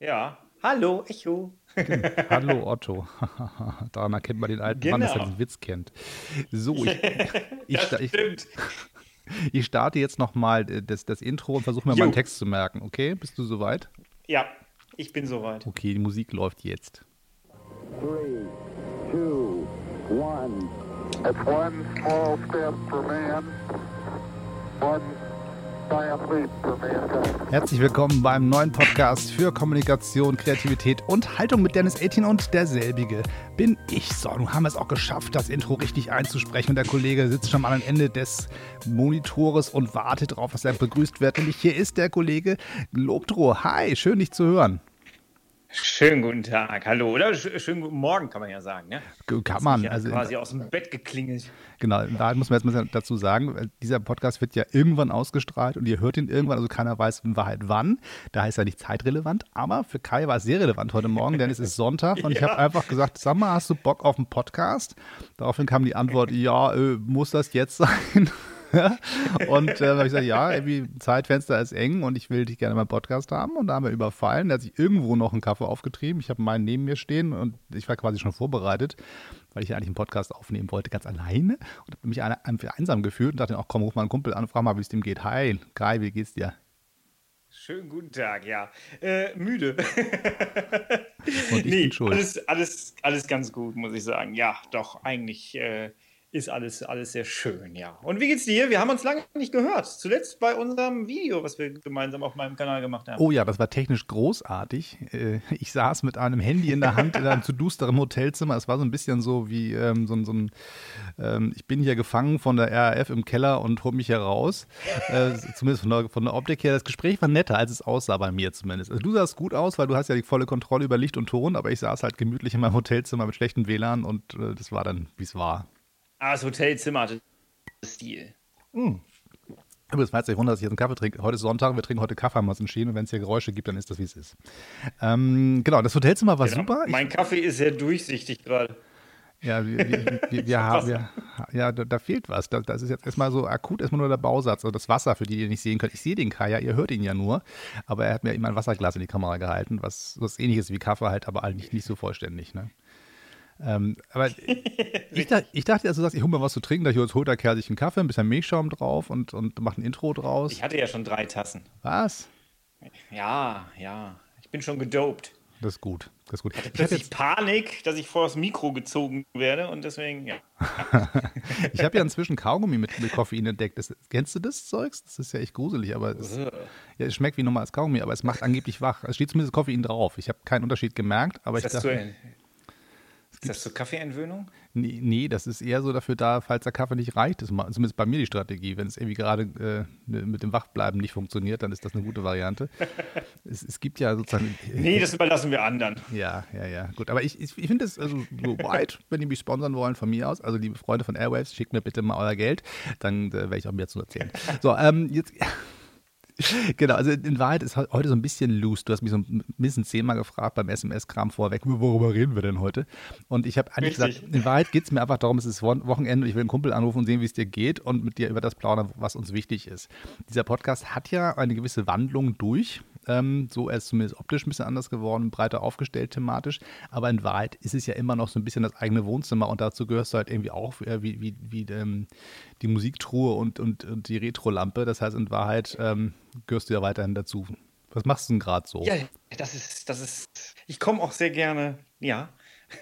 Ja. Hallo, Echo. Hallo Otto. Daran erkennt man den alten genau. Mann, dass er genau. den Witz kennt. So, ich, ich, ich, ich starte jetzt nochmal das, das Intro und versuche mir jo. meinen Text zu merken. Okay, bist du soweit? Ja, ich bin soweit. Okay, die Musik läuft jetzt. Three, two, one. It's one small step for man, one Herzlich willkommen beim neuen Podcast für Kommunikation, Kreativität und Haltung mit Dennis 18 und derselbige bin ich. So, nun haben wir es auch geschafft, das Intro richtig einzusprechen und der Kollege sitzt schon mal am Ende des Monitores und wartet darauf, dass er begrüßt wird. Nämlich hier ist der Kollege Lobdro. Hi, schön dich zu hören. Schönen guten Tag, hallo oder schönen guten Morgen kann man ja sagen, ne? Kann man, ja also quasi aus dem Bett geklingelt. Genau, da muss man jetzt mal dazu sagen, dieser Podcast wird ja irgendwann ausgestrahlt und ihr hört ihn irgendwann, also keiner weiß in Wahrheit wann. Da heißt er nicht zeitrelevant, aber für Kai war es sehr relevant heute Morgen, denn es ist Sonntag und ja. ich habe einfach gesagt, sag mal, hast du Bock auf einen Podcast? Daraufhin kam die Antwort, ja, äh, muss das jetzt sein? und äh, habe ich gesagt, ja, irgendwie Zeitfenster ist eng und ich will dich gerne mal Podcast haben. Und da haben wir überfallen. Da hat sich irgendwo noch einen Kaffee aufgetrieben. Ich habe meinen neben mir stehen und ich war quasi schon vorbereitet, weil ich ja eigentlich einen Podcast aufnehmen wollte, ganz alleine. Und habe mich einfach einsam gefühlt und dachte, auch komm, ruf mal einen Kumpel an und frag mal, wie es dem geht. Hi, Kai, wie geht's dir? Schönen guten Tag, ja. Äh, müde. Und ich nee, bin schuld. Alles, alles, alles ganz gut, muss ich sagen. Ja, doch, eigentlich äh, ist alles, alles sehr schön, ja. Und wie geht's dir? Wir haben uns lange nicht gehört. Zuletzt bei unserem Video, was wir gemeinsam auf meinem Kanal gemacht haben. Oh ja, das war technisch großartig. Äh, ich saß mit einem Handy in der Hand in einem zu düsteren Hotelzimmer. Es war so ein bisschen so wie ähm, so, so, ein, ähm, ich bin hier gefangen von der RAF im Keller und hol mich heraus. Äh, zumindest von der, von der Optik her. Das Gespräch war netter, als es aussah bei mir zumindest. Also du sahst gut aus, weil du hast ja die volle Kontrolle über Licht und Ton, aber ich saß halt gemütlich in meinem Hotelzimmer mit schlechtem WLAN und äh, das war dann, wie es war. Ah, das Hotelzimmer hatte Stil. Mhm. Übrigens, falls ihr wundert, dass ich jetzt einen Kaffee trinke, heute ist Sonntag, wir trinken heute Kaffee, haben wir uns entschieden und wenn es hier Geräusche gibt, dann ist das, wie es ist. Ähm, genau, das Hotelzimmer war genau. super. Mein Kaffee ist sehr durchsichtig gerade. Ja, wir, wir, wir, wir haben, ja, da, da, fehlt was. Da, das ist jetzt erstmal so akut, erstmal nur der Bausatz und das Wasser, für die, die ihr nicht sehen könnt. Ich sehe den Kai ja, ihr hört ihn ja nur, aber er hat mir immer ein Wasserglas in die Kamera gehalten, was was ähnliches wie Kaffee halt, aber eigentlich nicht so vollständig, ne? Ähm, aber ich, dachte, ich dachte, also, du sagst, ich hole mir was zu trinken, da holt der Kerl sich einen Kaffee, ein bisschen Milchschaum drauf und, und macht ein Intro draus. Ich hatte ja schon drei Tassen. Was? Ja, ja. Ich bin schon gedopt. Das ist gut. Das ist gut. Ich hatte plötzlich ich Panik, dass ich vor das Mikro gezogen werde und deswegen, ja. ich habe ja inzwischen Kaugummi mit, mit Koffein entdeckt. Das, kennst du das Zeugs? Das ist ja echt gruselig, aber es, ja, es schmeckt wie normales Kaugummi, aber es macht angeblich wach. Es steht zumindest Koffein drauf. Ich habe keinen Unterschied gemerkt, aber ist ich dachte. Ist das zur Kaffeeentwöhnung? Nee, nee, das ist eher so dafür da, falls der Kaffee nicht reicht. Ist zumindest bei mir die Strategie. Wenn es irgendwie gerade äh, mit dem Wachbleiben nicht funktioniert, dann ist das eine gute Variante. es, es, gibt ja sozusagen. Nee, das überlassen wir anderen. Ja, ja, ja. Gut, aber ich, ich, ich finde es also so weit, wenn die mich sponsern wollen von mir aus. Also, liebe Freunde von Airwaves, schickt mir bitte mal euer Geld. Dann äh, werde ich auch mehr zu erzählen. So, ähm, jetzt. Genau, also in Wahrheit ist heute so ein bisschen loose. Du hast mich so ein bisschen zehnmal gefragt beim SMS-Kram vorweg, worüber reden wir denn heute? Und ich habe eigentlich Richtig. gesagt, in Wahrheit geht es mir einfach darum, es ist Wochenende, ich will einen Kumpel anrufen und sehen, wie es dir geht und mit dir über das plaudern, was uns wichtig ist. Dieser Podcast hat ja eine gewisse Wandlung durch. Ähm, so, er ist zumindest optisch ein bisschen anders geworden, breiter aufgestellt thematisch. Aber in Wahrheit ist es ja immer noch so ein bisschen das eigene Wohnzimmer und dazu gehörst du halt irgendwie auch äh, wie, wie, wie ähm, die Musiktruhe und, und, und die Retro-Lampe. Das heißt, in Wahrheit ähm, gehörst du ja weiterhin dazu. Was machst du denn gerade so? Ja, das ist, das ist, ich komme auch sehr gerne, ja,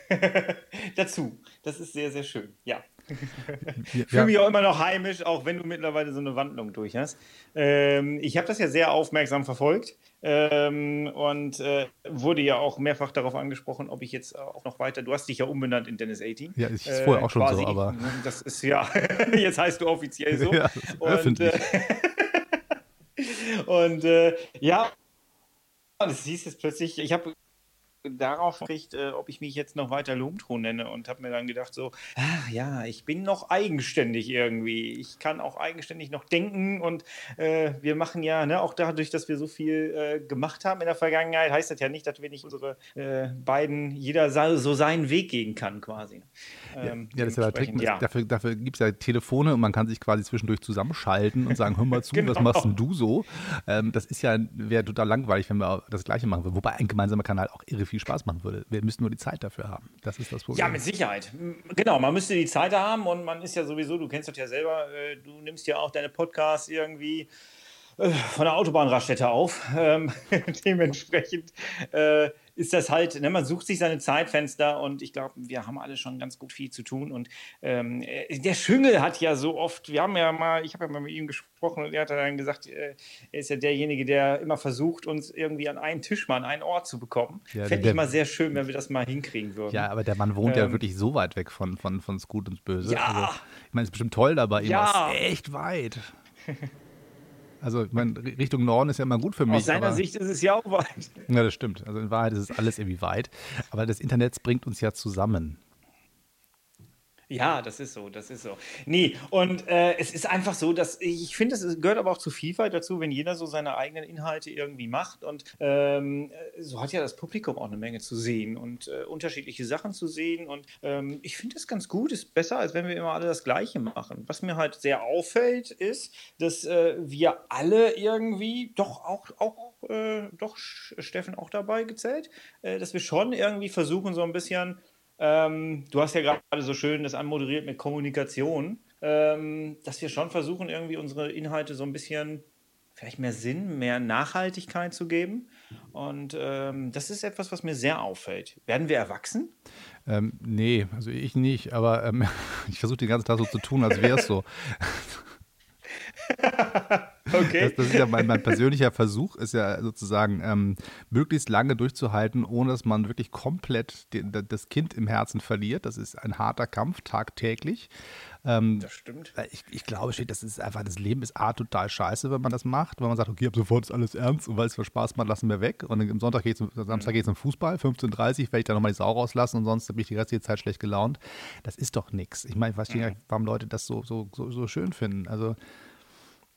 dazu. Das ist sehr, sehr schön, ja. Ich fühle mich auch immer noch heimisch, auch wenn du mittlerweile so eine Wandlung durch hast. Ähm, ich habe das ja sehr aufmerksam verfolgt ähm, und äh, wurde ja auch mehrfach darauf angesprochen, ob ich jetzt auch noch weiter. Du hast dich ja umbenannt in Dennis 18. Ja, ich ist vorher auch schon quasi, so, aber. Das ist ja, jetzt heißt du offiziell so. Ja, und. Äh, und äh, ja, das hieß jetzt plötzlich, ich habe darauf kriegt, äh, ob ich mich jetzt noch weiter Lomtro nenne und habe mir dann gedacht so, ach ja, ich bin noch eigenständig irgendwie. Ich kann auch eigenständig noch denken und äh, wir machen ja, ne, auch dadurch, dass wir so viel äh, gemacht haben in der Vergangenheit, heißt das ja nicht, dass wir nicht unsere äh, beiden, jeder so seinen Weg gehen kann quasi. Ähm, ja, das ist ja der Trick. Ja. Dafür, dafür gibt es ja Telefone und man kann sich quasi zwischendurch zusammenschalten und sagen, hör mal zu, genau. was machst denn du so? Ähm, das ist ja, wäre total langweilig, wenn wir das Gleiche machen würden. Wobei ein gemeinsamer Kanal auch irre viel Spaß machen würde. Wir müssten nur die Zeit dafür haben. Das ist das Problem. Ja, mit Sicherheit. Genau, man müsste die Zeit haben und man ist ja sowieso, du kennst das ja selber, äh, du nimmst ja auch deine Podcasts irgendwie äh, von der Autobahnraststätte auf. Ähm, dementsprechend äh, ist das halt, ne, man sucht sich seine Zeitfenster und ich glaube, wir haben alle schon ganz gut viel zu tun. Und ähm, äh, der Schüngel hat ja so oft, wir haben ja mal, ich habe ja mal mit ihm gesprochen und er hat dann gesagt, äh, er ist ja derjenige, der immer versucht, uns irgendwie an einen Tisch mal an einen Ort zu bekommen. Ja, Fände ich mal sehr schön, wenn wir das mal hinkriegen würden. Ja, aber der Mann wohnt ähm, ja wirklich so weit weg von, von, von Gut und Böse. Ja. Also, ich meine, es ist bestimmt toll dabei, ja. ist echt weit. Also, ich meine, Richtung Norden ist ja immer gut für mich. Aus seiner Sicht ist es ja auch weit. Ja, das stimmt. Also in Wahrheit ist es alles irgendwie weit. Aber das Internet bringt uns ja zusammen. Ja, das ist so, das ist so. Nee, und äh, es ist einfach so, dass ich finde, es gehört aber auch zu Vielfalt dazu, wenn jeder so seine eigenen Inhalte irgendwie macht. Und ähm, so hat ja das Publikum auch eine Menge zu sehen und äh, unterschiedliche Sachen zu sehen. Und ähm, ich finde es ganz gut, ist besser, als wenn wir immer alle das Gleiche machen. Was mir halt sehr auffällt, ist, dass äh, wir alle irgendwie, doch auch, auch äh, doch Steffen auch dabei gezählt, äh, dass wir schon irgendwie versuchen, so ein bisschen ähm, du hast ja gerade so schön das anmoderiert mit Kommunikation, ähm, dass wir schon versuchen, irgendwie unsere Inhalte so ein bisschen vielleicht mehr Sinn, mehr Nachhaltigkeit zu geben. Und ähm, das ist etwas, was mir sehr auffällt. Werden wir erwachsen? Ähm, nee, also ich nicht, aber ähm, ich versuche den ganzen Tag so zu tun, als wäre es so. Okay. Das, das, ist ja mein, mein, persönlicher Versuch, ist ja sozusagen ähm, möglichst lange durchzuhalten, ohne dass man wirklich komplett den, das Kind im Herzen verliert. Das ist ein harter Kampf, tagtäglich. Ähm, das stimmt. Ich, ich glaube, das ist einfach, das Leben ist A, total scheiße, wenn man das macht, weil man sagt, okay, ab sofort ist alles ernst und weil es für Spaß macht, lassen wir weg. Und am Sonntag geht's, Samstag geht es zum Fußball, 15.30 Uhr werde ich da nochmal die Sau rauslassen und sonst bin ich die restliche Zeit schlecht gelaunt. Das ist doch nichts. Ich meine, ich weiß nicht, warum Leute das so, so, so, so schön finden. Also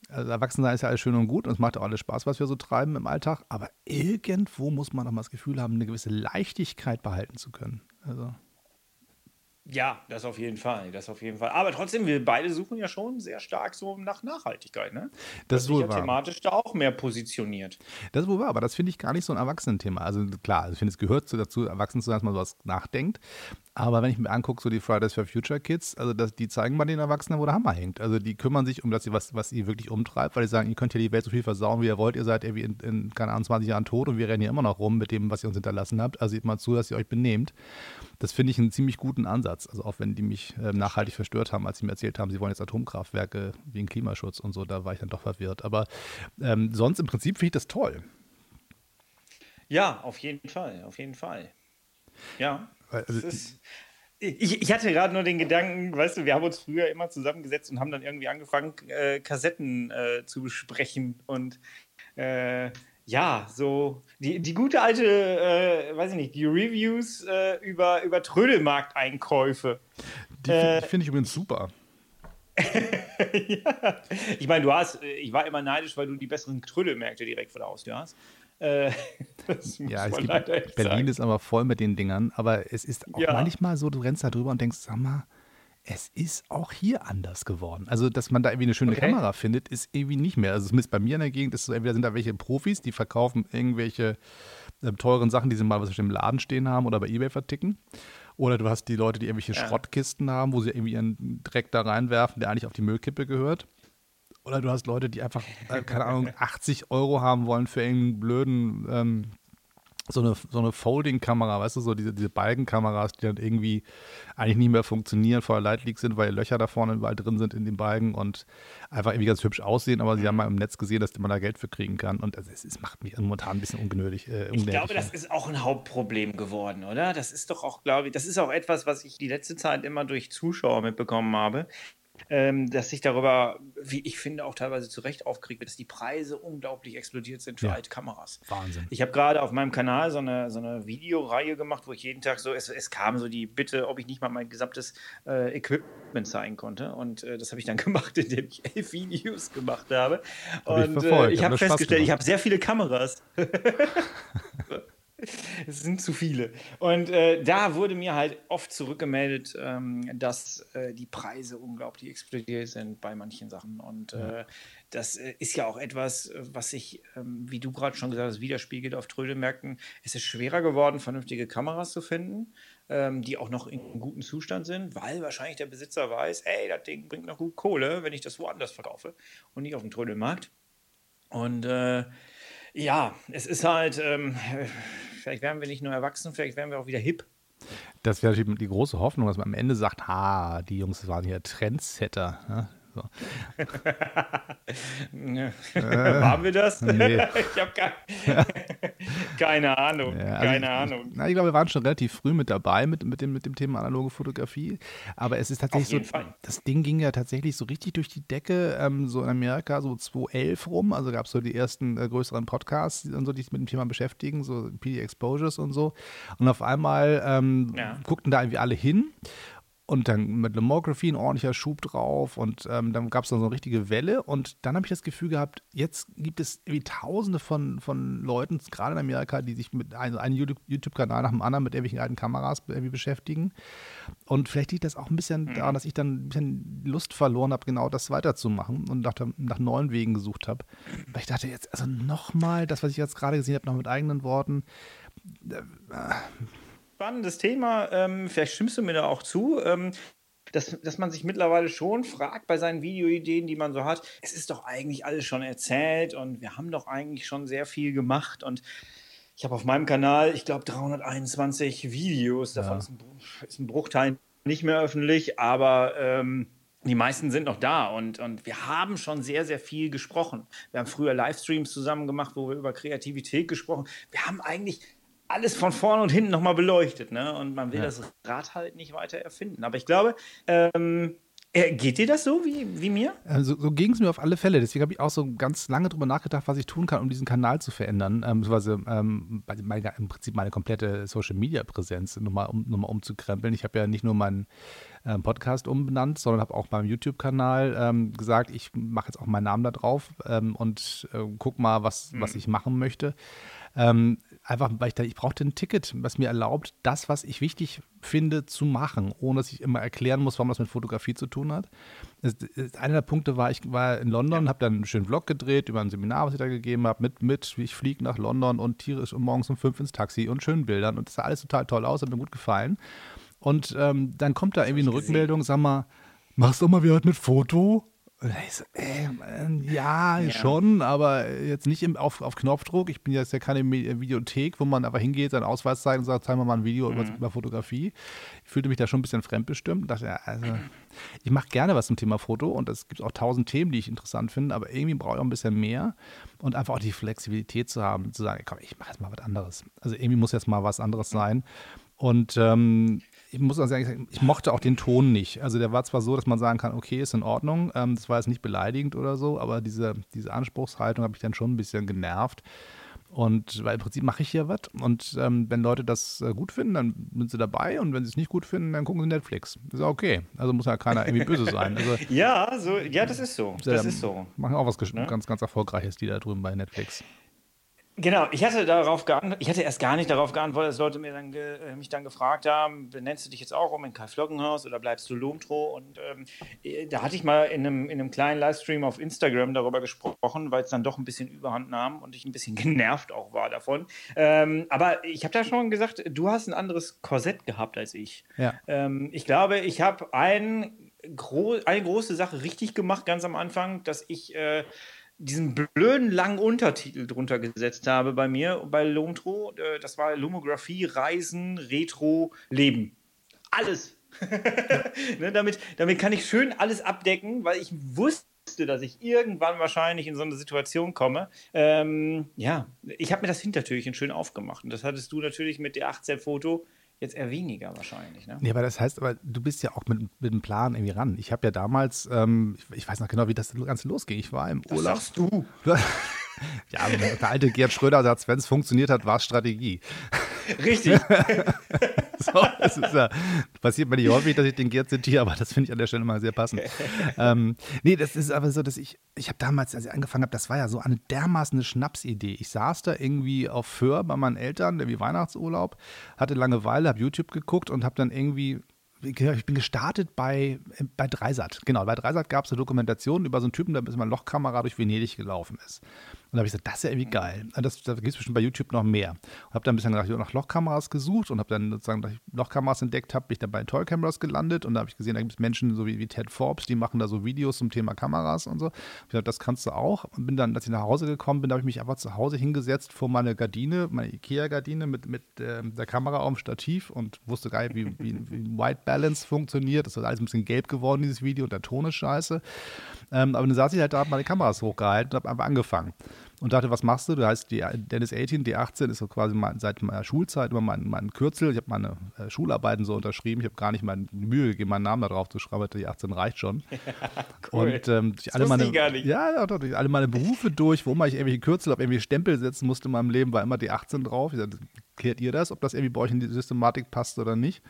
also Erwachsensein ist ja alles schön und gut und es macht auch alles Spaß, was wir so treiben im Alltag. Aber irgendwo muss man auch mal das Gefühl haben, eine gewisse Leichtigkeit behalten zu können. Also. Ja, das auf jeden Fall, das auf jeden Fall. Aber trotzdem, wir beide suchen ja schon sehr stark so nach Nachhaltigkeit, ne? Das, ist wohl ja thematisch da auch mehr positioniert. Das ist wohl wahr, aber das finde ich gar nicht so ein Erwachsenenthema. Also klar, ich finde, es gehört dazu, erwachsen zu sein, dass man sowas nachdenkt. Aber wenn ich mir angucke, so die Fridays for Future Kids, also das, die zeigen mal den Erwachsenen, wo der Hammer hängt. Also die kümmern sich um das, was, was sie wirklich umtreibt, weil die sagen, ihr könnt ja die Welt so viel versauen, wie ihr wollt. Ihr seid irgendwie in, in keine Ahnung, 20 Jahren tot und wir rennen hier immer noch rum mit dem, was ihr uns hinterlassen habt. Also seht mal zu, dass ihr euch benehmt. Das finde ich einen ziemlich guten Ansatz. Also auch wenn die mich äh, nachhaltig verstört haben, als sie mir erzählt haben, sie wollen jetzt Atomkraftwerke wegen Klimaschutz und so, da war ich dann doch verwirrt. Aber ähm, sonst im Prinzip finde ich das toll. Ja, auf jeden Fall, auf jeden Fall. Ja. Also, ist, ich, ich, hatte gerade nur den Gedanken, weißt du, wir haben uns früher immer zusammengesetzt und haben dann irgendwie angefangen, äh, Kassetten äh, zu besprechen und äh, ja, so die, die gute alte, äh, weiß ich nicht, die Reviews äh, über, über Trödelmarkteinkäufe. Die, äh, finde ich übrigens super. ja. Ich meine, du hast, äh, ich war immer neidisch, weil du die besseren Trödelmärkte direkt vor der Haustür hast. Äh, ja, es gibt, Berlin sagen. ist aber voll mit den Dingern, aber es ist auch ja. manchmal so, du rennst da drüber und denkst, sag mal, es ist auch hier anders geworden. Also, dass man da irgendwie eine schöne okay. Kamera findet, ist irgendwie nicht mehr. Also, zumindest bei mir in der Gegend ist so, entweder sind da welche Profis, die verkaufen irgendwelche äh, teuren Sachen, die sie mal was im Laden stehen haben oder bei Ebay verticken. Oder du hast die Leute, die irgendwelche ja. Schrottkisten haben, wo sie irgendwie ihren Dreck da reinwerfen, der eigentlich auf die Müllkippe gehört. Oder du hast Leute, die einfach, äh, keine Ahnung, 80 Euro haben wollen für irgendeinen blöden ähm, so eine, so eine Folding-Kamera, weißt du, so diese, diese Balkenkameras, die dann irgendwie eigentlich nicht mehr funktionieren, voller Lightleak sind, weil Löcher da vorne überall drin sind in den Balken und einfach irgendwie ganz hübsch aussehen, aber sie haben mal im Netz gesehen, dass man da Geld für kriegen kann und es, es macht mich momentan ein bisschen ungenötig. Äh, ich glaube, das ist auch ein Hauptproblem geworden, oder? Das ist doch auch, glaube ich, das ist auch etwas, was ich die letzte Zeit immer durch Zuschauer mitbekommen habe, ähm, dass sich darüber, wie ich finde, auch teilweise zu Recht aufgeregt wird, dass die Preise unglaublich explodiert sind für ja. alte Kameras. Wahnsinn. Ich habe gerade auf meinem Kanal so eine, so eine Videoreihe gemacht, wo ich jeden Tag so, es, es kam so die Bitte, ob ich nicht mal mein gesamtes äh, Equipment zeigen konnte. Und äh, das habe ich dann gemacht, indem ich elf Videos gemacht habe. Hab und ich, äh, ich habe festgestellt, ich habe sehr viele Kameras. Es sind zu viele. Und äh, da wurde mir halt oft zurückgemeldet, ähm, dass äh, die Preise unglaublich explodiert sind bei manchen Sachen. Und äh, das äh, ist ja auch etwas, was sich, ähm, wie du gerade schon gesagt hast, widerspiegelt auf Trödelmärkten. Es ist schwerer geworden, vernünftige Kameras zu finden, ähm, die auch noch in gutem Zustand sind, weil wahrscheinlich der Besitzer weiß, ey, das Ding bringt noch gut Kohle, wenn ich das woanders verkaufe und nicht auf dem Trödelmarkt. Und äh, ja, es ist halt, ähm, vielleicht werden wir nicht nur erwachsen, vielleicht werden wir auch wieder hip. Das wäre die große Hoffnung, dass man am Ende sagt, ha, die Jungs waren hier Trendsetter. Ne? So. Waren wir das? Nee. ich habe keine, keine Ahnung. Ja, also keine ich, Ahnung. Na, ich glaube, wir waren schon relativ früh mit dabei mit, mit, dem, mit dem Thema analoge Fotografie. Aber es ist tatsächlich so, Fall. das Ding ging ja tatsächlich so richtig durch die Decke, ähm, so in Amerika, so 2011 rum. Also gab es so die ersten äh, größeren Podcasts und so, die sich mit dem Thema beschäftigen, so PD Exposures und so. Und auf einmal ähm, ja. guckten da irgendwie alle hin. Und dann mit Lomography ein ordentlicher Schub drauf und ähm, dann gab es dann so eine richtige Welle und dann habe ich das Gefühl gehabt, jetzt gibt es irgendwie tausende von, von Leuten, gerade in Amerika, die sich mit einem, einem YouTube-Kanal nach dem anderen mit irgendwelchen alten Kameras irgendwie beschäftigen. Und vielleicht liegt das auch ein bisschen mhm. daran, dass ich dann ein bisschen Lust verloren habe, genau das weiterzumachen und nach, nach neuen Wegen gesucht habe. Weil ich dachte jetzt, also nochmal, das, was ich jetzt gerade gesehen habe, noch mit eigenen Worten, äh, spannendes Thema. Ähm, vielleicht stimmst du mir da auch zu. Ähm, dass, dass man sich mittlerweile schon fragt bei seinen Videoideen, die man so hat, es ist doch eigentlich alles schon erzählt und wir haben doch eigentlich schon sehr viel gemacht und ich habe auf meinem Kanal, ich glaube, 321 Videos, davon ja. ist, ein, ist, ein, Bruchteil nicht mehr öffentlich, aber ähm, die meisten sind noch da und, und wir haben schon sehr, sehr viel gesprochen. Wir haben früher Livestreams zusammen gemacht, wo wir über Kreativität gesprochen haben. Wir haben eigentlich alles von vorne und hinten nochmal beleuchtet. Ne? Und man will ja. das Rad halt nicht weiter erfinden. Aber ich glaube, ähm, äh, geht dir das so wie, wie mir? Also, so ging es mir auf alle Fälle. Deswegen habe ich auch so ganz lange drüber nachgedacht, was ich tun kann, um diesen Kanal zu verändern. Ähm, beziehungsweise ähm, meine, im Prinzip meine komplette Social Media Präsenz nochmal um, noch umzukrempeln. Ich habe ja nicht nur meinen ähm, Podcast umbenannt, sondern habe auch beim YouTube-Kanal ähm, gesagt, ich mache jetzt auch meinen Namen da drauf ähm, und äh, guck mal, was, mhm. was ich machen möchte. Ähm, einfach, weil ich da, ich brauchte ein Ticket, was mir erlaubt, das, was ich wichtig finde, zu machen, ohne dass ich immer erklären muss, warum das mit Fotografie zu tun hat. Das, das, einer der Punkte war, ich war in London, ja. habe dann einen schönen Vlog gedreht über ein Seminar, was ich da gegeben habe, mit, mit, ich fliege nach London und tierisch um morgens um fünf ins Taxi und schönen Bildern und das sah alles total toll aus, hat mir gut gefallen. Und ähm, dann kommt da irgendwie eine Rückmeldung, sag mal, machst du mal wieder mit Foto? So, äh, ja, ja, schon, aber jetzt nicht im, auf, auf Knopfdruck. Ich bin jetzt ja keine Videothek, wo man einfach hingeht, seinen Ausweis zeigt und sagt, zeig mir mal ein Video mhm. über, Fotografie. Ich fühlte mich da schon ein bisschen fremdbestimmt. Dachte, ja, also, ich mache gerne was zum Thema Foto und es gibt auch tausend Themen, die ich interessant finde, aber irgendwie brauche ich auch ein bisschen mehr und einfach auch die Flexibilität zu haben, zu sagen, komm, ich mache jetzt mal was anderes. Also irgendwie muss jetzt mal was anderes sein. Und ähm, ich muss also sagen, ich mochte auch den Ton nicht. Also der war zwar so, dass man sagen kann, okay, ist in Ordnung, ähm, das war jetzt nicht beleidigend oder so, aber diese, diese Anspruchshaltung habe ich dann schon ein bisschen genervt. Und weil im Prinzip mache ich hier was und ähm, wenn Leute das äh, gut finden, dann sind sie dabei und wenn sie es nicht gut finden, dann gucken sie Netflix. ist auch okay. Also muss ja keiner irgendwie böse sein. Also, ja, so, ja, das ist so. Das ist so. Machen auch was ne? ganz, ganz Erfolgreiches, die da drüben bei Netflix. Genau, ich hatte darauf geantwortet, ich hatte erst gar nicht darauf geantwortet, dass Leute mir dann äh, mich dann gefragt haben, benennst du dich jetzt auch um in Kai Flockenhaus oder bleibst du Lomtro? Und ähm, äh, da hatte ich mal in einem, in einem kleinen Livestream auf Instagram darüber gesprochen, weil es dann doch ein bisschen überhand nahm und ich ein bisschen genervt auch war davon. Ähm, aber ich habe da schon gesagt, du hast ein anderes Korsett gehabt als ich. Ja. Ähm, ich glaube, ich habe ein gro eine große Sache richtig gemacht ganz am Anfang, dass ich äh, diesen blöden langen Untertitel drunter gesetzt habe bei mir, bei Lomtro. Äh, das war Lomographie, Reisen, Retro, Leben. Alles. ne, damit, damit kann ich schön alles abdecken, weil ich wusste, dass ich irgendwann wahrscheinlich in so eine Situation komme. Ähm, ja, ich habe mir das Hintertürchen schön aufgemacht. Und das hattest du natürlich mit der 18-Foto Jetzt eher weniger wahrscheinlich. Ne? Nee, aber das heißt, aber du bist ja auch mit, mit einem Plan irgendwie ran. Ich habe ja damals, ähm, ich, ich, weiß noch genau, wie das Ganze losging. Ich war im das Urlaub. sagst du. ja, der alte Gerd Schröder sagt, wenn es funktioniert hat, war es Strategie. Richtig. so, das ist ja, passiert mir nicht häufig, dass ich den Gerd zitiere, aber das finde ich an der Stelle mal sehr passend. ähm, nee, das ist aber so, dass ich, ich habe damals, als ich angefangen habe, das war ja so eine dermaßen Schnapsidee. Ich saß da irgendwie auf Föhr bei meinen Eltern, irgendwie Weihnachtsurlaub, hatte Langeweile, habe YouTube geguckt und habe dann irgendwie ich bin gestartet bei, bei Dreisat. Genau, bei Dreisat gab es eine Dokumentation über so einen Typen, der mit einer Lochkamera durch Venedig gelaufen ist. Und da habe ich gesagt, das ist ja irgendwie geil. Das, da gibt es bestimmt bei YouTube noch mehr. Und habe dann ein bisschen nach, nach Lochkameras gesucht und habe dann sozusagen, ich Lochkameras entdeckt habe, bin ich dann bei Toy Cameras gelandet und da habe ich gesehen, da gibt es Menschen so wie, wie Ted Forbes, die machen da so Videos zum Thema Kameras und so. Ich gesagt, das kannst du auch. Und bin dann, als ich nach Hause gekommen bin, habe ich mich einfach zu Hause hingesetzt vor meine Gardine, meine Ikea-Gardine mit, mit äh, der Kamera auf dem Stativ und wusste geil, wie, wie, wie White Balance funktioniert. Das ist alles ein bisschen gelb geworden, dieses Video, und der Ton ist scheiße. Ähm, aber dann saß ich halt da, habe meine Kameras hochgehalten und habe einfach angefangen und dachte, was machst du? Du heißt die Dennis 18, D18 ist so quasi mein, seit meiner Schulzeit immer mein, mein Kürzel. Ich habe meine äh, Schularbeiten so unterschrieben. Ich habe gar nicht meine Mühe gegeben, meinen Namen da drauf zu schreiben. Die 18 reicht schon. Cool. Und ähm, durch alle meine, ja, durch alle meine Berufe durch, wo immer ich irgendwelche Kürzel auf irgendwie Stempel setzen musste in meinem Leben, war immer die 18 drauf. Ich sagte, klärt ihr das, ob das irgendwie bei euch in die Systematik passt oder nicht?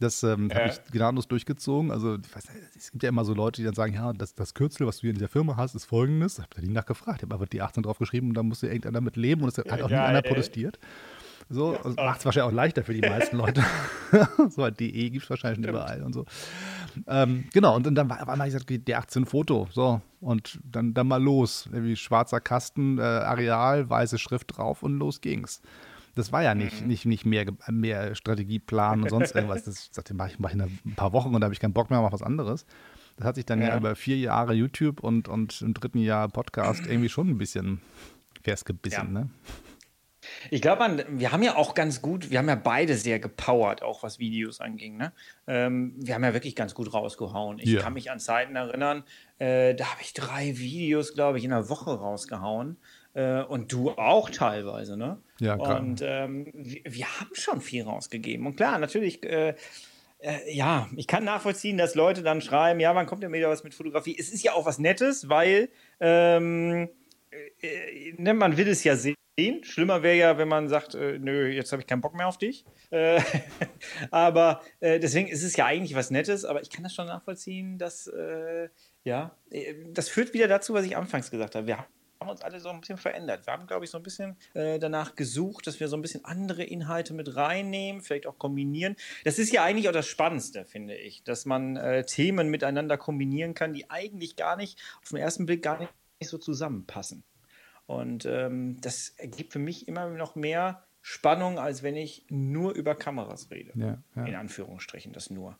Das ähm, habe ich gnadenlos durchgezogen. Also, ich weiß, es gibt ja immer so Leute, die dann sagen: Ja, das, das Kürzel, was du hier in dieser Firma hast, ist folgendes. Ich habe da nie nachgefragt. Ich habe einfach die 18 drauf geschrieben und da musste irgendeiner mit leben und es hat auch nie einer protestiert. So, ja, also macht es wahrscheinlich auch leichter für die meisten Leute. so ein DE gibt es wahrscheinlich Stimmt. überall und so. Ähm, genau, und, und dann war, war mal gesagt, die 18 Foto, so, und dann, dann mal los. Irgendwie schwarzer Kasten, äh, Areal, weiße Schrift drauf und los ging's. Das war ja nicht, mhm. nicht, nicht mehr, mehr Strategieplan und sonst irgendwas. Das sagte, mache ich, mach ich in ein paar Wochen und da habe ich keinen Bock mehr, mache was anderes. Das hat sich dann ja. ja, über vier Jahre YouTube und, und im dritten Jahr Podcast irgendwie schon ein bisschen festgebissen, ja. ne? Ich glaube, wir haben ja auch ganz gut, wir haben ja beide sehr gepowert, auch was Videos anging. Ne? Ähm, wir haben ja wirklich ganz gut rausgehauen. Ich ja. kann mich an Zeiten erinnern, äh, da habe ich drei Videos, glaube ich, in einer Woche rausgehauen. Äh, und du auch teilweise, ne? Ja, klar. Und ähm, wir, wir, haben schon viel rausgegeben. Und klar, natürlich. Äh, äh, ja, ich kann nachvollziehen, dass Leute dann schreiben, ja, wann kommt denn wieder was mit Fotografie? Es ist ja auch was Nettes, weil ähm, äh, ne, man will es ja sehen. Schlimmer wäre ja, wenn man sagt, äh, nö, jetzt habe ich keinen Bock mehr auf dich. Äh, aber äh, deswegen ist es ja eigentlich was Nettes, aber ich kann das schon nachvollziehen, dass, äh, ja, das führt wieder dazu, was ich anfangs gesagt habe. Wir haben haben uns alle so ein bisschen verändert. Wir haben, glaube ich, so ein bisschen äh, danach gesucht, dass wir so ein bisschen andere Inhalte mit reinnehmen, vielleicht auch kombinieren. Das ist ja eigentlich auch das Spannendste, finde ich, dass man äh, Themen miteinander kombinieren kann, die eigentlich gar nicht, auf den ersten Blick gar nicht so zusammenpassen. Und ähm, das ergibt für mich immer noch mehr Spannung, als wenn ich nur über Kameras rede. Ja, ja. In Anführungsstrichen, das nur.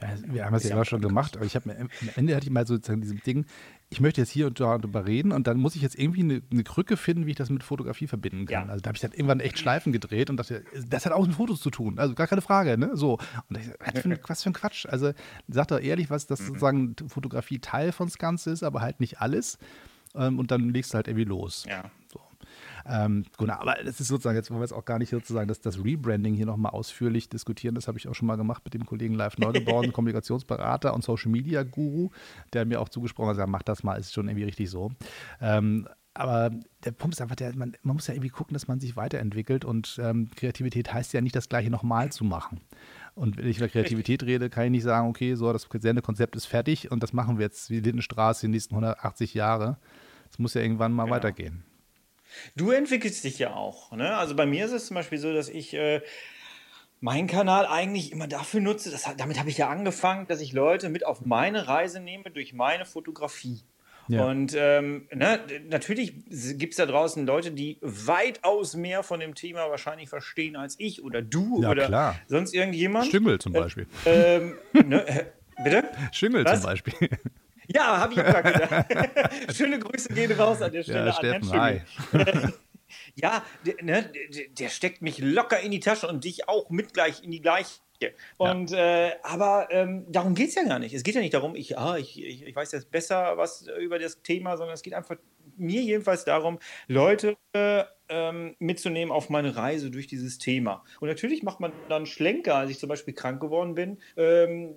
Ja, wir haben das ja immer schon gemacht, aber ich habe am Ende hatte ich mal sozusagen diesem Ding, ich möchte jetzt hier und da darüber reden und dann muss ich jetzt irgendwie eine, eine Krücke finden, wie ich das mit Fotografie verbinden kann. Ja. Also da habe ich dann irgendwann echt Schleifen gedreht und dachte, das hat auch mit Fotos zu tun. Also gar keine Frage, ne? So. Und ich, was, für ein, was für ein Quatsch. Also sag doch ehrlich, was das mhm. sozusagen Fotografie Teil von das Ganze ist, aber halt nicht alles. Ähm, und dann legst du halt irgendwie los. Ja. Ähm, genau, aber das ist sozusagen, jetzt wollen wir jetzt auch gar nicht sozusagen das, das Rebranding hier nochmal ausführlich diskutieren. Das habe ich auch schon mal gemacht mit dem Kollegen Live Neugeborenen, Kommunikationsberater und Social Media Guru, der mir auch zugesprochen hat, gesagt, mach das mal, ist schon irgendwie richtig so. Ähm, aber der Punkt ist einfach, der, man, man, muss ja irgendwie gucken, dass man sich weiterentwickelt und ähm, Kreativität heißt ja nicht, das Gleiche nochmal zu machen. Und wenn ich über Kreativität rede, kann ich nicht sagen, okay, so, das Sendekonzept ist fertig und das machen wir jetzt wie Lindenstraße die nächsten 180 Jahre. Es muss ja irgendwann mal genau. weitergehen. Du entwickelst dich ja auch. Ne? Also bei mir ist es zum Beispiel so, dass ich äh, meinen Kanal eigentlich immer dafür nutze, das, damit habe ich ja angefangen, dass ich Leute mit auf meine Reise nehme durch meine Fotografie. Ja. Und ähm, ne, natürlich gibt es da draußen Leute, die weitaus mehr von dem Thema wahrscheinlich verstehen als ich oder du ja, oder klar. sonst irgendjemand. Stüngel zum äh, Beispiel. Ähm, ne, bitte? Schingel zum Beispiel. Ja, habe ich immer gedacht. Schöne Grüße gehen raus an der Stelle ja, Steffen, an Herrn hi. ja, der, ne, der, steckt mich locker in die Tasche und dich auch mit gleich in die gleiche. Und ja. äh, aber ähm, darum geht es ja gar nicht. Es geht ja nicht darum, ich, ah, ich, ich, ich, weiß jetzt besser was über das Thema, sondern es geht einfach mir jedenfalls darum, Leute äh, ähm, mitzunehmen auf meine Reise durch dieses Thema. Und natürlich macht man dann Schlenker, als ich zum Beispiel krank geworden bin. Ähm,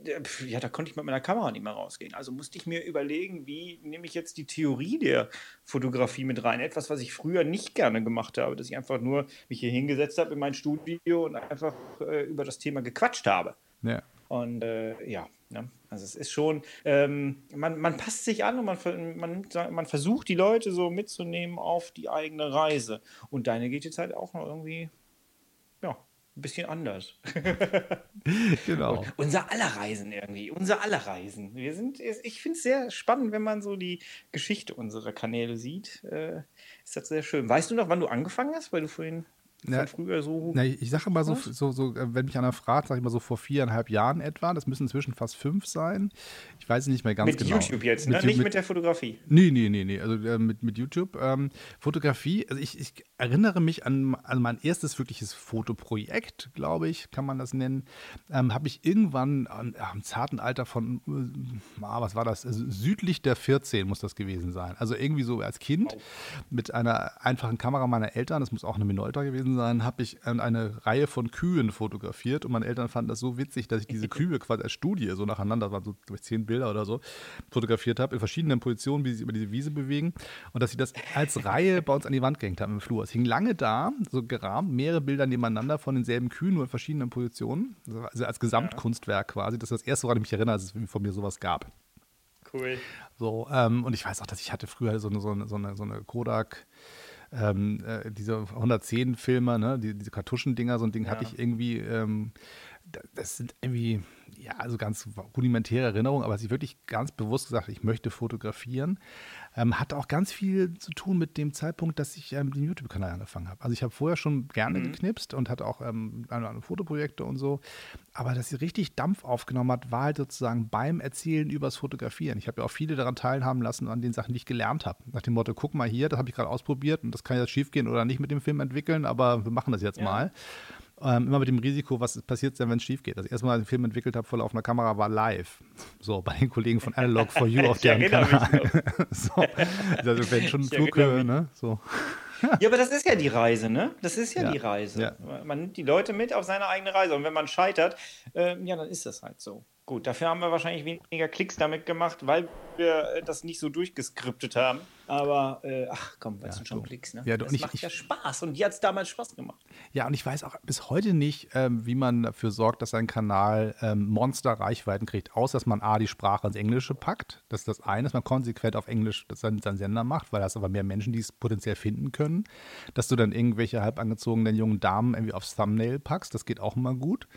ja, da konnte ich mit meiner Kamera nicht mehr rausgehen. Also musste ich mir überlegen, wie nehme ich jetzt die Theorie der Fotografie mit rein. Etwas, was ich früher nicht gerne gemacht habe, dass ich einfach nur mich hier hingesetzt habe in mein Studio und einfach äh, über das Thema gequatscht habe. Ja. Und äh, ja, ne? also es ist schon, ähm, man, man passt sich an und man, man, man versucht die Leute so mitzunehmen auf die eigene Reise. Und deine geht jetzt halt auch noch irgendwie, ja, ein bisschen anders. genau. Und unser aller Reisen irgendwie, unser aller Reisen. Wir sind, ich finde es sehr spannend, wenn man so die Geschichte unserer Kanäle sieht. Äh, ist das sehr schön. Weißt du noch, wann du angefangen hast? Weil du vorhin na, früher so. Na, ich sage immer so, so, so, äh, wenn mich einer fragt, sage ich mal so vor viereinhalb Jahren etwa. Das müssen inzwischen fast fünf sein. Ich weiß nicht mehr ganz mit genau. Mit YouTube jetzt, ne? Mit, nicht mit, mit, der Fotografie. Nee, nee, nee, nee. Also äh, mit, mit YouTube. Ähm, Fotografie, also ich, ich, erinnere mich an, an mein erstes wirkliches Fotoprojekt, glaube ich, kann man das nennen. Ähm, Habe ich irgendwann am, am zarten Alter von, äh, ah, was war das? Also südlich der 14 muss das gewesen sein. Also irgendwie so als Kind mit einer einfachen Kamera meiner Eltern, das muss auch eine Minolta gewesen sein, habe ich eine Reihe von Kühen fotografiert und meine Eltern fanden das so witzig, dass ich diese Kühe quasi als Studie so nacheinander, das waren so ich, zehn Bilder oder so, fotografiert habe, in verschiedenen Positionen, wie sie sich über diese Wiese bewegen und dass sie das als Reihe bei uns an die Wand gehängt haben im Flur. Hing lange da, so gerahmt, mehrere Bilder nebeneinander von denselben Kühen, nur in verschiedenen Positionen, also als Gesamtkunstwerk quasi. Das ist das erste, woran ich mich erinnere, dass es von mir sowas gab. Cool. So, ähm, und ich weiß auch, dass ich hatte früher so eine, so eine, so eine, so eine Kodak ähm, äh, diese 110 Filme, ne, die, diese Kartuschendinger, so ein Ding ja. hatte ich irgendwie, ähm, das sind irgendwie, ja, also ganz rudimentäre Erinnerungen, aber sie wirklich ganz bewusst gesagt, ich möchte fotografieren. Ähm, hat auch ganz viel zu tun mit dem Zeitpunkt, dass ich ähm, den YouTube-Kanal angefangen habe. Also ich habe vorher schon gerne mhm. geknipst und hatte auch ähm, eine Fotoprojekte und so. Aber dass sie richtig Dampf aufgenommen hat, war halt sozusagen beim Erzählen übers Fotografieren. Ich habe ja auch viele daran teilhaben lassen, an den Sachen, die ich gelernt habe. Nach dem Motto, guck mal hier, das habe ich gerade ausprobiert und das kann jetzt schief gehen oder nicht mit dem Film entwickeln, aber wir machen das jetzt ja. mal. Ähm, immer mit dem Risiko, was passiert denn, wenn es schief geht. Das erste Mal, als ich den Film entwickelt habe, vor laufender Kamera, war live. So, bei den Kollegen von Analog for You auf deren Kanal. so, also wenn schon Flughöhe, ne? So. ja, aber das ist ja die Reise, ne? Das ist ja, ja. die Reise. Ja. Man nimmt die Leute mit auf seine eigene Reise. Und wenn man scheitert, äh, ja, dann ist das halt so. Gut, dafür haben wir wahrscheinlich weniger Klicks damit gemacht, weil wir äh, das nicht so durchgeskriptet haben. Aber äh, ach komm, das ja, sind schon du. Klicks, ne? Ja, du, das macht ich, ja Spaß und die hat es damals Spaß gemacht. Ja, und ich weiß auch bis heute nicht, ähm, wie man dafür sorgt, dass ein Kanal ähm, Monster-Reichweiten kriegt, außer dass man A, die Sprache ins Englische packt. Das ist das eine, dass man konsequent auf Englisch seinen, seinen Sender macht, weil das aber mehr Menschen, die es potenziell finden können. Dass du dann irgendwelche halb angezogenen jungen Damen irgendwie aufs Thumbnail packst, das geht auch immer gut.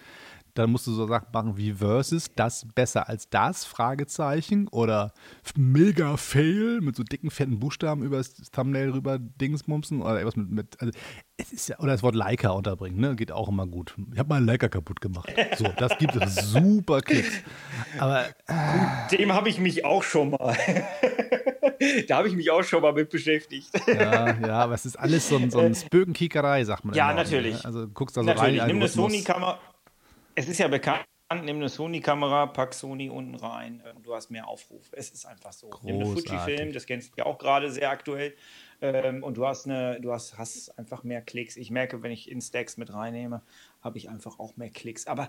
Dann musst du so Sachen machen wie Versus, das besser als das, Fragezeichen. Oder Mega Fail mit so dicken, fetten Buchstaben über das Thumbnail rüber Dingsmumsen. Oder etwas mit, mit also es ist ja, oder das Wort Leica unterbringen, ne? Geht auch immer gut. Ich habe mal Leica kaputt gemacht. So, das gibt es super Klicks. Aber äh, dem habe ich mich auch schon mal. da habe ich mich auch schon mal mit beschäftigt. ja, ja, aber es ist alles so ein, so ein Spökenkickerei, sagt man. Ja, natürlich. Ne? Also guckst da so natürlich. rein. Nimm eine Sony-Kamera es ist ja bekannt, nimm eine Sony-Kamera, pack Sony unten rein und du hast mehr Aufruf. Es ist einfach so. Großartig. Nimm eine Fujifilm, das kennst du ja auch gerade sehr aktuell. Ähm, und du hast eine, du hast, hast einfach mehr Klicks. Ich merke, wenn ich Instax mit reinnehme, habe ich einfach auch mehr Klicks. Aber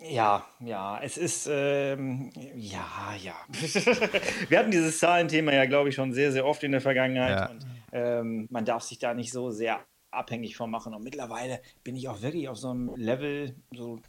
ja, ja, es ist, ähm, ja, ja. Wir hatten dieses Zahlenthema ja, glaube ich, schon sehr, sehr oft in der Vergangenheit. Ja. Und ähm, man darf sich da nicht so sehr abhängig von machen. Und mittlerweile bin ich auch wirklich auf so einem Level, so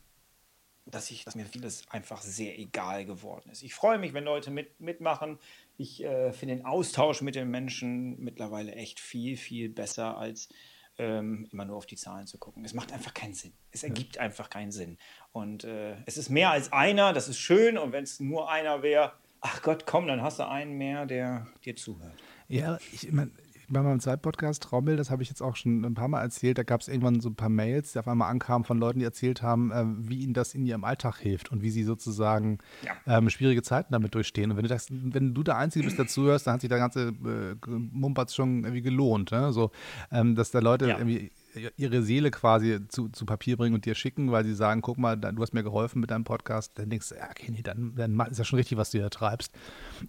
dass, ich, dass mir vieles einfach sehr egal geworden ist. Ich freue mich, wenn Leute mit, mitmachen. Ich äh, finde den Austausch mit den Menschen mittlerweile echt viel, viel besser, als ähm, immer nur auf die Zahlen zu gucken. Es macht einfach keinen Sinn. Es ergibt ja. einfach keinen Sinn. Und äh, es ist mehr als einer, das ist schön. Und wenn es nur einer wäre, ach Gott, komm, dann hast du einen mehr, der dir zuhört. Ja, ich meine, bei meinem Zeitpodcast Trommel, das habe ich jetzt auch schon ein paar Mal erzählt, da gab es irgendwann so ein paar Mails, die auf einmal ankamen von Leuten, die erzählt haben, äh, wie ihnen das in ihrem Alltag hilft und wie sie sozusagen ja. ähm, schwierige Zeiten damit durchstehen. Und wenn du, das, wenn du der Einzige bist, der zuhörst, dann hat sich der ganze äh, Mumpatz schon irgendwie gelohnt. Ne? So, ähm, dass da Leute ja. irgendwie ihre Seele quasi zu, zu Papier bringen und dir schicken, weil sie sagen, guck mal, du hast mir geholfen mit deinem Podcast, dann denkst du, ja, okay, nee, dann, dann ist das schon richtig, was du hier treibst.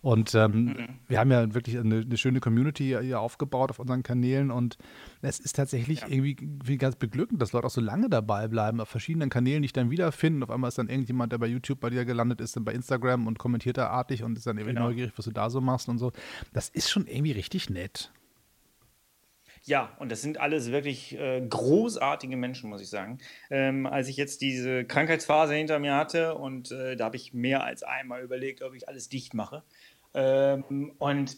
Und ähm, mhm. wir haben ja wirklich eine, eine, schöne Community hier aufgebaut auf unseren Kanälen und es ist tatsächlich ja. irgendwie ganz beglückend, dass Leute auch so lange dabei bleiben, auf verschiedenen Kanälen dich dann wiederfinden. Auf einmal ist dann irgendjemand, der bei YouTube bei dir gelandet ist, dann bei Instagram und kommentiert da artig und ist dann irgendwie genau. neugierig, was du da so machst und so. Das ist schon irgendwie richtig nett. Ja, und das sind alles wirklich äh, großartige Menschen, muss ich sagen. Ähm, als ich jetzt diese Krankheitsphase hinter mir hatte und äh, da habe ich mehr als einmal überlegt, ob ich alles dicht mache. Ähm, und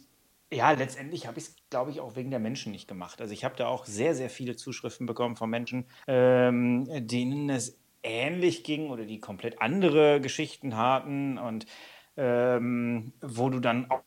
ja, letztendlich habe ich es, glaube ich, auch wegen der Menschen nicht gemacht. Also ich habe da auch sehr, sehr viele Zuschriften bekommen von Menschen, ähm, denen es ähnlich ging oder die komplett andere Geschichten hatten und ähm, wo du dann auch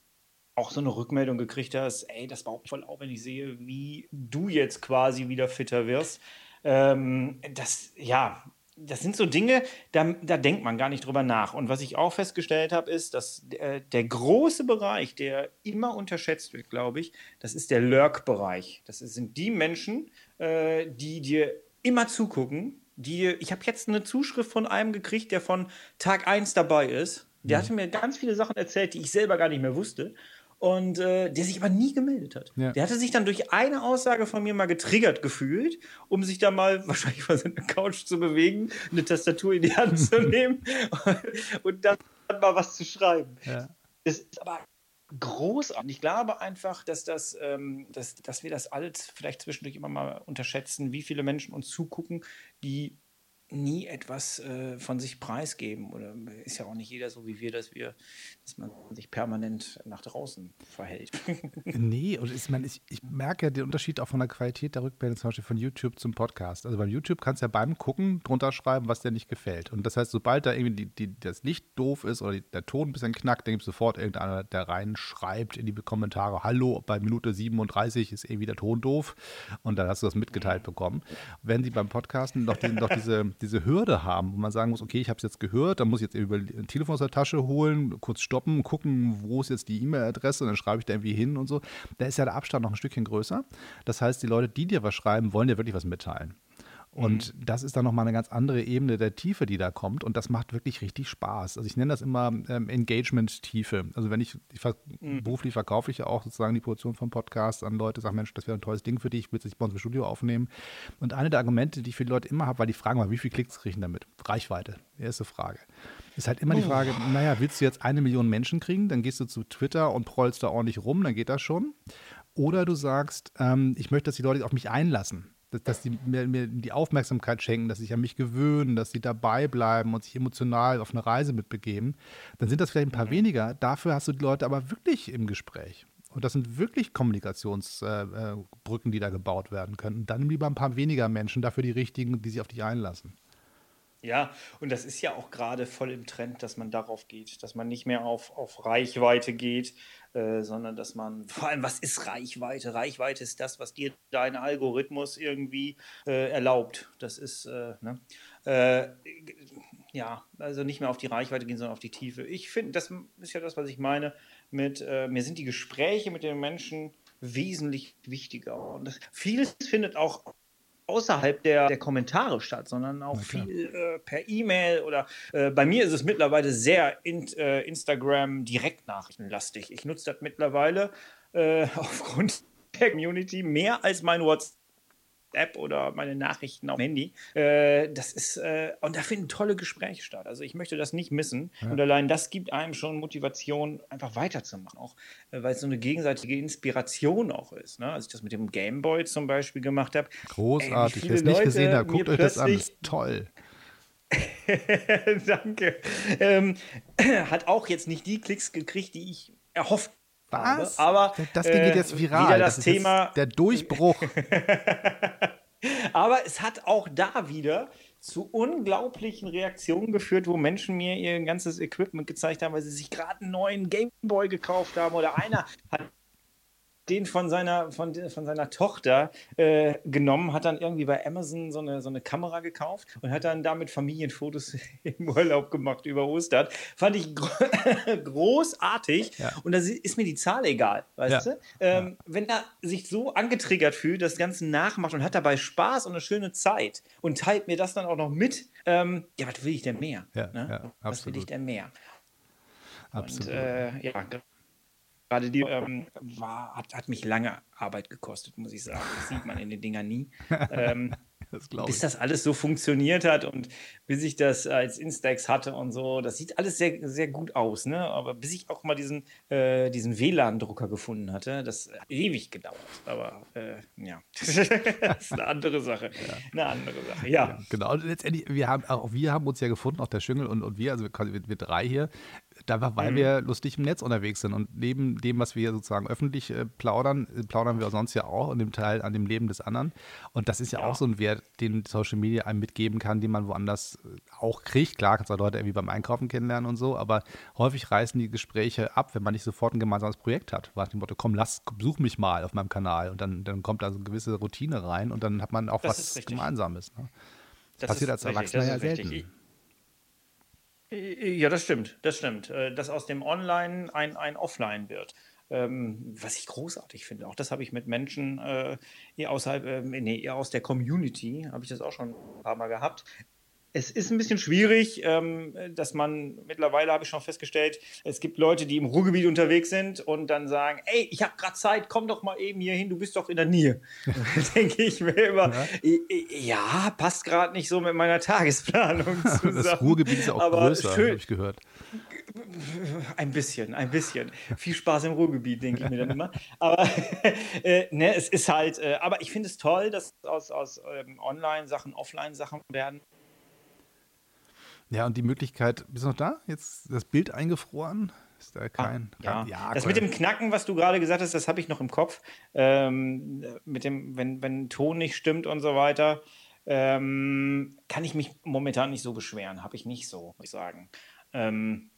auch so eine Rückmeldung gekriegt hast, ey, das baut voll auf, wenn ich sehe, wie du jetzt quasi wieder fitter wirst. Ähm, das, ja, das sind so Dinge, da, da denkt man gar nicht drüber nach. Und was ich auch festgestellt habe, ist, dass äh, der große Bereich, der immer unterschätzt wird, glaube ich, das ist der Lurk-Bereich. Das sind die Menschen, äh, die dir immer zugucken. Die, ich habe jetzt eine Zuschrift von einem gekriegt, der von Tag 1 dabei ist. Der mhm. hatte mir ganz viele Sachen erzählt, die ich selber gar nicht mehr wusste und äh, der sich aber nie gemeldet hat. Ja. Der hatte sich dann durch eine Aussage von mir mal getriggert gefühlt, um sich da mal wahrscheinlich von seiner Couch zu bewegen, eine Tastatur in die Hand zu nehmen und dann mal was zu schreiben. Ja. Das ist aber großartig. Ich glaube einfach, dass, das, ähm, dass, dass wir das alles vielleicht zwischendurch immer mal unterschätzen, wie viele Menschen uns zugucken, die nie etwas äh, von sich preisgeben. Oder ist ja auch nicht jeder so wie wir, dass wir, dass man sich permanent nach draußen verhält. nee, und ich, meine, ich, ich merke ja den Unterschied auch von der Qualität der Rückmeldung zum Beispiel von YouTube zum Podcast. Also beim YouTube kannst du ja beim Gucken drunter schreiben, was dir nicht gefällt. Und das heißt, sobald da irgendwie die, die, das Licht doof ist oder die, der Ton ein bisschen knackt, dann gibt es sofort irgendeiner, der reinschreibt in die Kommentare, hallo, bei Minute 37 ist irgendwie der Ton doof. Und dann hast du das mitgeteilt bekommen. Wenn sie beim Podcasten noch, die, noch diese diese Hürde haben, wo man sagen muss, okay, ich habe es jetzt gehört, dann muss ich jetzt über ein Telefon aus der Tasche holen, kurz stoppen, gucken, wo ist jetzt die E-Mail-Adresse und dann schreibe ich da irgendwie hin und so. Da ist ja der Abstand noch ein Stückchen größer. Das heißt, die Leute, die dir was schreiben, wollen dir wirklich was mitteilen. Und mhm. das ist dann nochmal eine ganz andere Ebene der Tiefe, die da kommt. Und das macht wirklich richtig Spaß. Also ich nenne das immer ähm, Engagement-Tiefe. Also wenn ich, ich ver mhm. beruflich verkaufe ich ja auch sozusagen die Produktion von Podcasts an Leute, sage, Mensch, das wäre ein tolles Ding für dich, ich will es bei uns im Studio aufnehmen. Und eine der Argumente, die ich für die Leute immer habe, weil die fragen mal, wie viele Klicks kriegen damit? Reichweite, erste Frage. Ist halt immer die oh. Frage, oh. naja, willst du jetzt eine Million Menschen kriegen, dann gehst du zu Twitter und prollst da ordentlich rum, dann geht das schon. Oder du sagst, ähm, ich möchte, dass die Leute auf mich einlassen dass, dass die mir, mir, die Aufmerksamkeit schenken, dass sie sich an mich gewöhnen, dass sie dabei bleiben und sich emotional auf eine Reise mitbegeben, dann sind das vielleicht ein paar mhm. weniger. Dafür hast du die Leute aber wirklich im Gespräch. Und das sind wirklich Kommunikationsbrücken, äh, äh die da gebaut werden können. dann lieber ein paar weniger Menschen, dafür die richtigen, die sich auf dich einlassen. Ja, und das ist ja auch gerade voll im Trend, dass man darauf geht, dass man nicht mehr auf, auf Reichweite geht, äh, sondern dass man, vor allem, was ist Reichweite? Reichweite ist das, was dir dein Algorithmus irgendwie äh, erlaubt. Das ist, äh, ne? Äh, ja, also nicht mehr auf die Reichweite gehen, sondern auf die Tiefe. Ich finde, das ist ja das, was ich meine mit, äh, mir sind die Gespräche mit den Menschen wesentlich wichtiger. Und vieles findet auch außerhalb der, der Kommentare statt, sondern auch viel äh, per E-Mail oder äh, bei mir ist es mittlerweile sehr in, äh, Instagram Direktnachrichtenlastig. Ich nutze das mittlerweile äh, aufgrund der Community mehr als mein WhatsApp. App oder meine Nachrichten auf dem Handy. Äh, das ist, äh, und da finden tolle Gespräche statt. Also ich möchte das nicht missen. Ja. Und allein das gibt einem schon Motivation, einfach weiterzumachen. Auch äh, weil es so eine gegenseitige Inspiration auch ist. Ne? Als ich das mit dem Gameboy zum Beispiel gemacht habe. Großartig, wer es nicht gesehen hat, guckt euch das an. Das ist toll. Danke. Ähm, hat auch jetzt nicht die Klicks gekriegt, die ich erhofft was? Aber das Ding geht jetzt äh, viral. Wieder das, das Thema. der Durchbruch. Aber es hat auch da wieder zu unglaublichen Reaktionen geführt, wo Menschen mir ihr ganzes Equipment gezeigt haben, weil sie sich gerade einen neuen Gameboy gekauft haben oder einer hat den von seiner, von, von seiner Tochter äh, genommen, hat dann irgendwie bei Amazon so eine, so eine Kamera gekauft und hat dann damit Familienfotos im Urlaub gemacht über Ostern. Fand ich großartig ja. und da ist mir die Zahl egal, weißt ja. du? Ähm, ja. Wenn er sich so angetriggert fühlt, das Ganze nachmacht und hat dabei Spaß und eine schöne Zeit und teilt mir das dann auch noch mit, ähm, ja, was will ich denn mehr? Ne? was will ich denn mehr? Absolut. Und äh, ja, gerade die ähm, war, hat, hat mich lange Arbeit gekostet, muss ich sagen. Das sieht man in den Dingern nie. ähm, das bis das alles so funktioniert hat und bis ich das als Instax hatte und so, das sieht alles sehr, sehr gut aus, ne? Aber bis ich auch mal diesen, äh, diesen WLAN-Drucker gefunden hatte, das hat ewig gedauert. Aber äh, ja, das ist eine andere Sache. Ja. Eine andere Sache, ja. ja. Genau, und letztendlich, wir haben, auch wir haben uns ja gefunden, auch der Schüngel und, und wir, also wir, wir drei hier, Einfach weil mhm. wir lustig im Netz unterwegs sind. Und neben dem, was wir sozusagen öffentlich äh, plaudern, äh, plaudern wir sonst ja auch in dem Teil an dem Leben des anderen. Und das ist ja, ja, auch so ein Wert, den Social Media einem mitgeben kann, den man woanders äh, auch kriegt. Klar, kannst du Leute irgendwie beim Einkaufen kennenlernen und so, aber häufig reißen die Gespräche ab, wenn man nicht sofort ein gemeinsames Projekt hat. Nach dem Motto, komm, lass, besuch mich mal auf meinem Kanal. Und dann, dann kommt da so eine gewisse Routine rein und dann hat man auch das was Gemeinsames. Ne? Das, das passiert als Erwachsener ja selten. Richtig. Ja, das stimmt, das stimmt. Äh, dass aus dem Online ein, ein Offline wird. Ähm, was ich großartig finde. Auch das habe ich mit Menschen äh, eher außerhalb, äh, nee, eher aus der Community, habe ich das auch schon ein paar Mal gehabt es ist ein bisschen schwierig, ähm, dass man mittlerweile habe ich schon festgestellt, es gibt Leute, die im Ruhrgebiet unterwegs sind und dann sagen, ey, ich habe gerade Zeit, komm doch mal eben hier hin, du bist doch in der Nähe. denke ich mir immer, ja, ja passt gerade nicht so mit meiner Tagesplanung zusammen. Das Ruhrgebiet ist auch Aber größer, habe ich gehört. Ein bisschen, ein bisschen. Viel Spaß im Ruhrgebiet, denke ich mir dann immer. Aber äh, ne, es ist halt, äh, aber ich finde es toll, dass aus, aus ähm, Online-Sachen Offline-Sachen werden. Ja, und die Möglichkeit, bist du noch da? Jetzt das Bild eingefroren? Ist da kein. Ah, ja. ja. das mit dem Knacken, was du gerade gesagt hast, das habe ich noch im Kopf. Ähm, mit dem, wenn, wenn Ton nicht stimmt und so weiter, ähm, kann ich mich momentan nicht so beschweren. Habe ich nicht so, muss ich sagen. Ähm,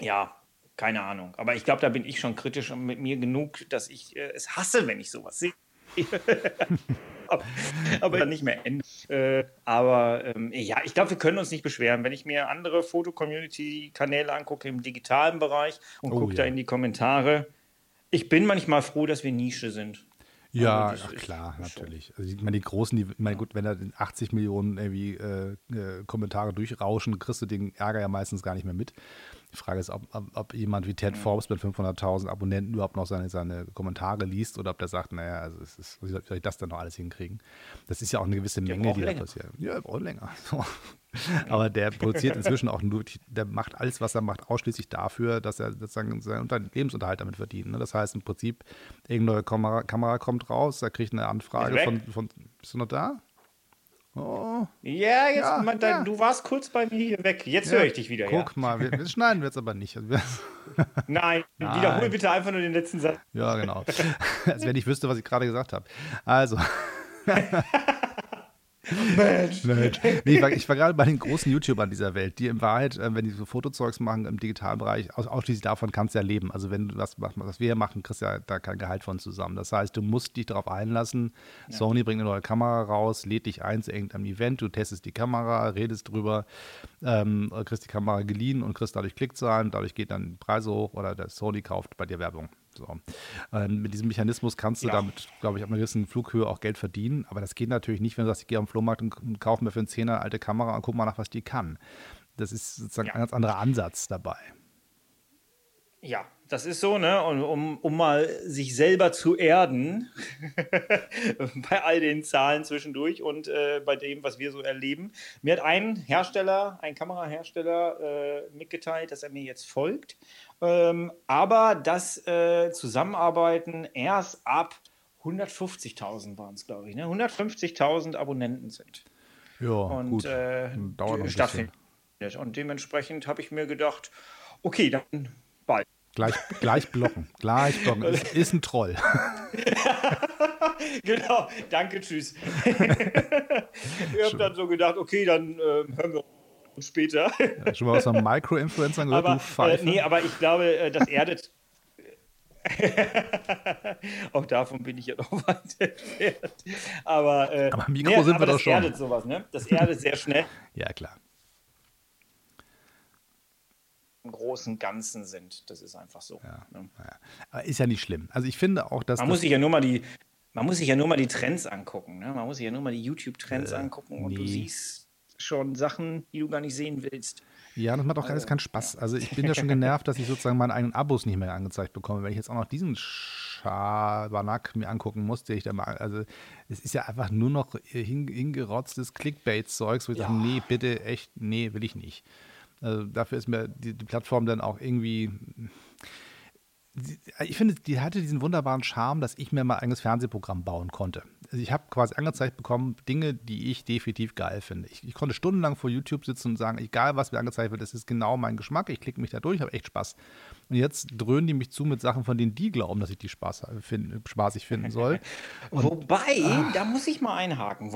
ja, keine Ahnung. Aber ich glaube, da bin ich schon kritisch mit mir genug, dass ich äh, es hasse, wenn ich sowas sehe. aber dann nicht mehr enden. Äh, aber ähm, ja, ich glaube, wir können uns nicht beschweren. Wenn ich mir andere Foto-Community-Kanäle angucke im digitalen Bereich und oh, gucke ja. da in die Kommentare, ich bin manchmal froh, dass wir Nische sind. Ja, also ach, klar, natürlich. Also ich meine, die großen, die, ich meine, gut, wenn da 80 Millionen irgendwie äh, äh, Kommentare durchrauschen, kriegst du den Ärger ja meistens gar nicht mehr mit. Die Frage ist, ob, ob, ob jemand wie Ted Forbes mit 500.000 Abonnenten überhaupt noch seine, seine Kommentare liest oder ob der sagt, naja, also es ist, wie soll ich das denn noch alles hinkriegen? Das ist ja auch eine gewisse Menge, die da passiert. Ja, er braucht länger. Aber der produziert inzwischen auch nur, der macht alles, was er macht, ausschließlich dafür, dass er sozusagen seinen Lebensunterhalt damit verdient. Ne? Das heißt im Prinzip, irgendeine Kamera, Kamera kommt raus, er kriegt eine Anfrage von, von, bist du noch da? Oh. Ja, jetzt, ja, man, ja. du warst kurz bei mir hier weg. Jetzt ja, höre ich dich wieder. Guck mal, wir, wir schneiden jetzt aber nicht. Nein, Nein, wiederhol bitte einfach nur den letzten Satz. Ja, genau. Als wenn ich wüsste, was ich gerade gesagt habe. Also. Mensch. Mensch. Nee, ich war, ich war gerade bei den großen YouTubern dieser Welt, die in Wahrheit, äh, wenn die so Fotozeugs machen im digitalen Bereich, aus, ausschließlich davon kannst du ja leben. Also wenn du was machst, was wir hier machen, kriegst du ja da kein Gehalt von zusammen. Das heißt, du musst dich darauf einlassen. Ja. Sony bringt eine neue Kamera raus, lädt dich ein zu irgendeinem Event, du testest die Kamera, redest drüber, ähm, kriegst die Kamera geliehen und kriegst dadurch Klickzahlen, dadurch geht dann Preise hoch oder der Sony kauft bei dir Werbung. So. Ähm, mit diesem Mechanismus kannst du ja. damit, glaube ich, ab einer gewissen Flughöhe auch Geld verdienen. Aber das geht natürlich nicht, wenn du sagst, ich gehe am Flohmarkt und kaufe mir für einen Zehner alte Kamera und guck mal nach, was die kann. Das ist sozusagen ja. ein ganz anderer Ansatz dabei. Ja, das ist so, ne? Und um, um mal sich selber zu erden, bei all den Zahlen zwischendurch und äh, bei dem, was wir so erleben. Mir hat ein Hersteller, ein Kamerahersteller äh, mitgeteilt, dass er mir jetzt folgt ähm, aber das äh, Zusammenarbeiten erst ab 150.000 waren es, glaube ich. Ne? 150.000 Abonnenten sind. Ja, und gut. Äh, Dauert stattfindet. Und dementsprechend habe ich mir gedacht, okay, dann bald. Gleich, gleich blocken. gleich blocken. Ist, ist ein Troll. genau, danke, tschüss. ich habe dann so gedacht, okay, dann äh, hören wir später. Ja, schon mal aus einem Micro-Influencern gehört, aber, du Pfeife. Äh, nee, aber ich glaube, äh, das erdet. auch davon bin ich ja noch weit entfernt. Aber, äh, aber Mikro nee, sind aber wir doch schon. Das erdet sowas, ne? Das erdet sehr schnell. ja, klar. Im großen Ganzen sind. Das ist einfach so. Ja, ne? ja. Aber ist ja nicht schlimm. Also ich finde auch, dass. Man muss sich ja nur mal die. Man muss sich ja nur mal die Trends angucken. Ne? Man muss sich ja nur mal die YouTube-Trends äh, angucken und nee. du siehst schon Sachen, die du gar nicht sehen willst. Ja, das macht auch alles keinen Spaß. Also ich bin ja schon genervt, dass ich sozusagen meine eigenen Abos nicht mehr angezeigt bekomme. Wenn ich jetzt auch noch diesen Schabernack mir angucken muss, der ich da mal, also es ist ja einfach nur noch hingerotztes Clickbait-Zeugs, wo ich ja. sage, nee, bitte, echt, nee, will ich nicht. Also dafür ist mir die, die Plattform dann auch irgendwie ich finde, die hatte diesen wunderbaren Charme, dass ich mir mal ein eigenes Fernsehprogramm bauen konnte. Also ich habe quasi angezeigt bekommen, Dinge, die ich definitiv geil finde. Ich, ich, konnte stundenlang vor YouTube sitzen und sagen, egal was mir angezeigt wird, das ist genau mein Geschmack. Ich klicke mich da durch, habe echt Spaß. Und jetzt dröhnen die mich zu mit Sachen, von denen die glauben, dass ich die Spaß find, spaßig finden soll. Und, Wobei, ah, da muss ich mal einhaken.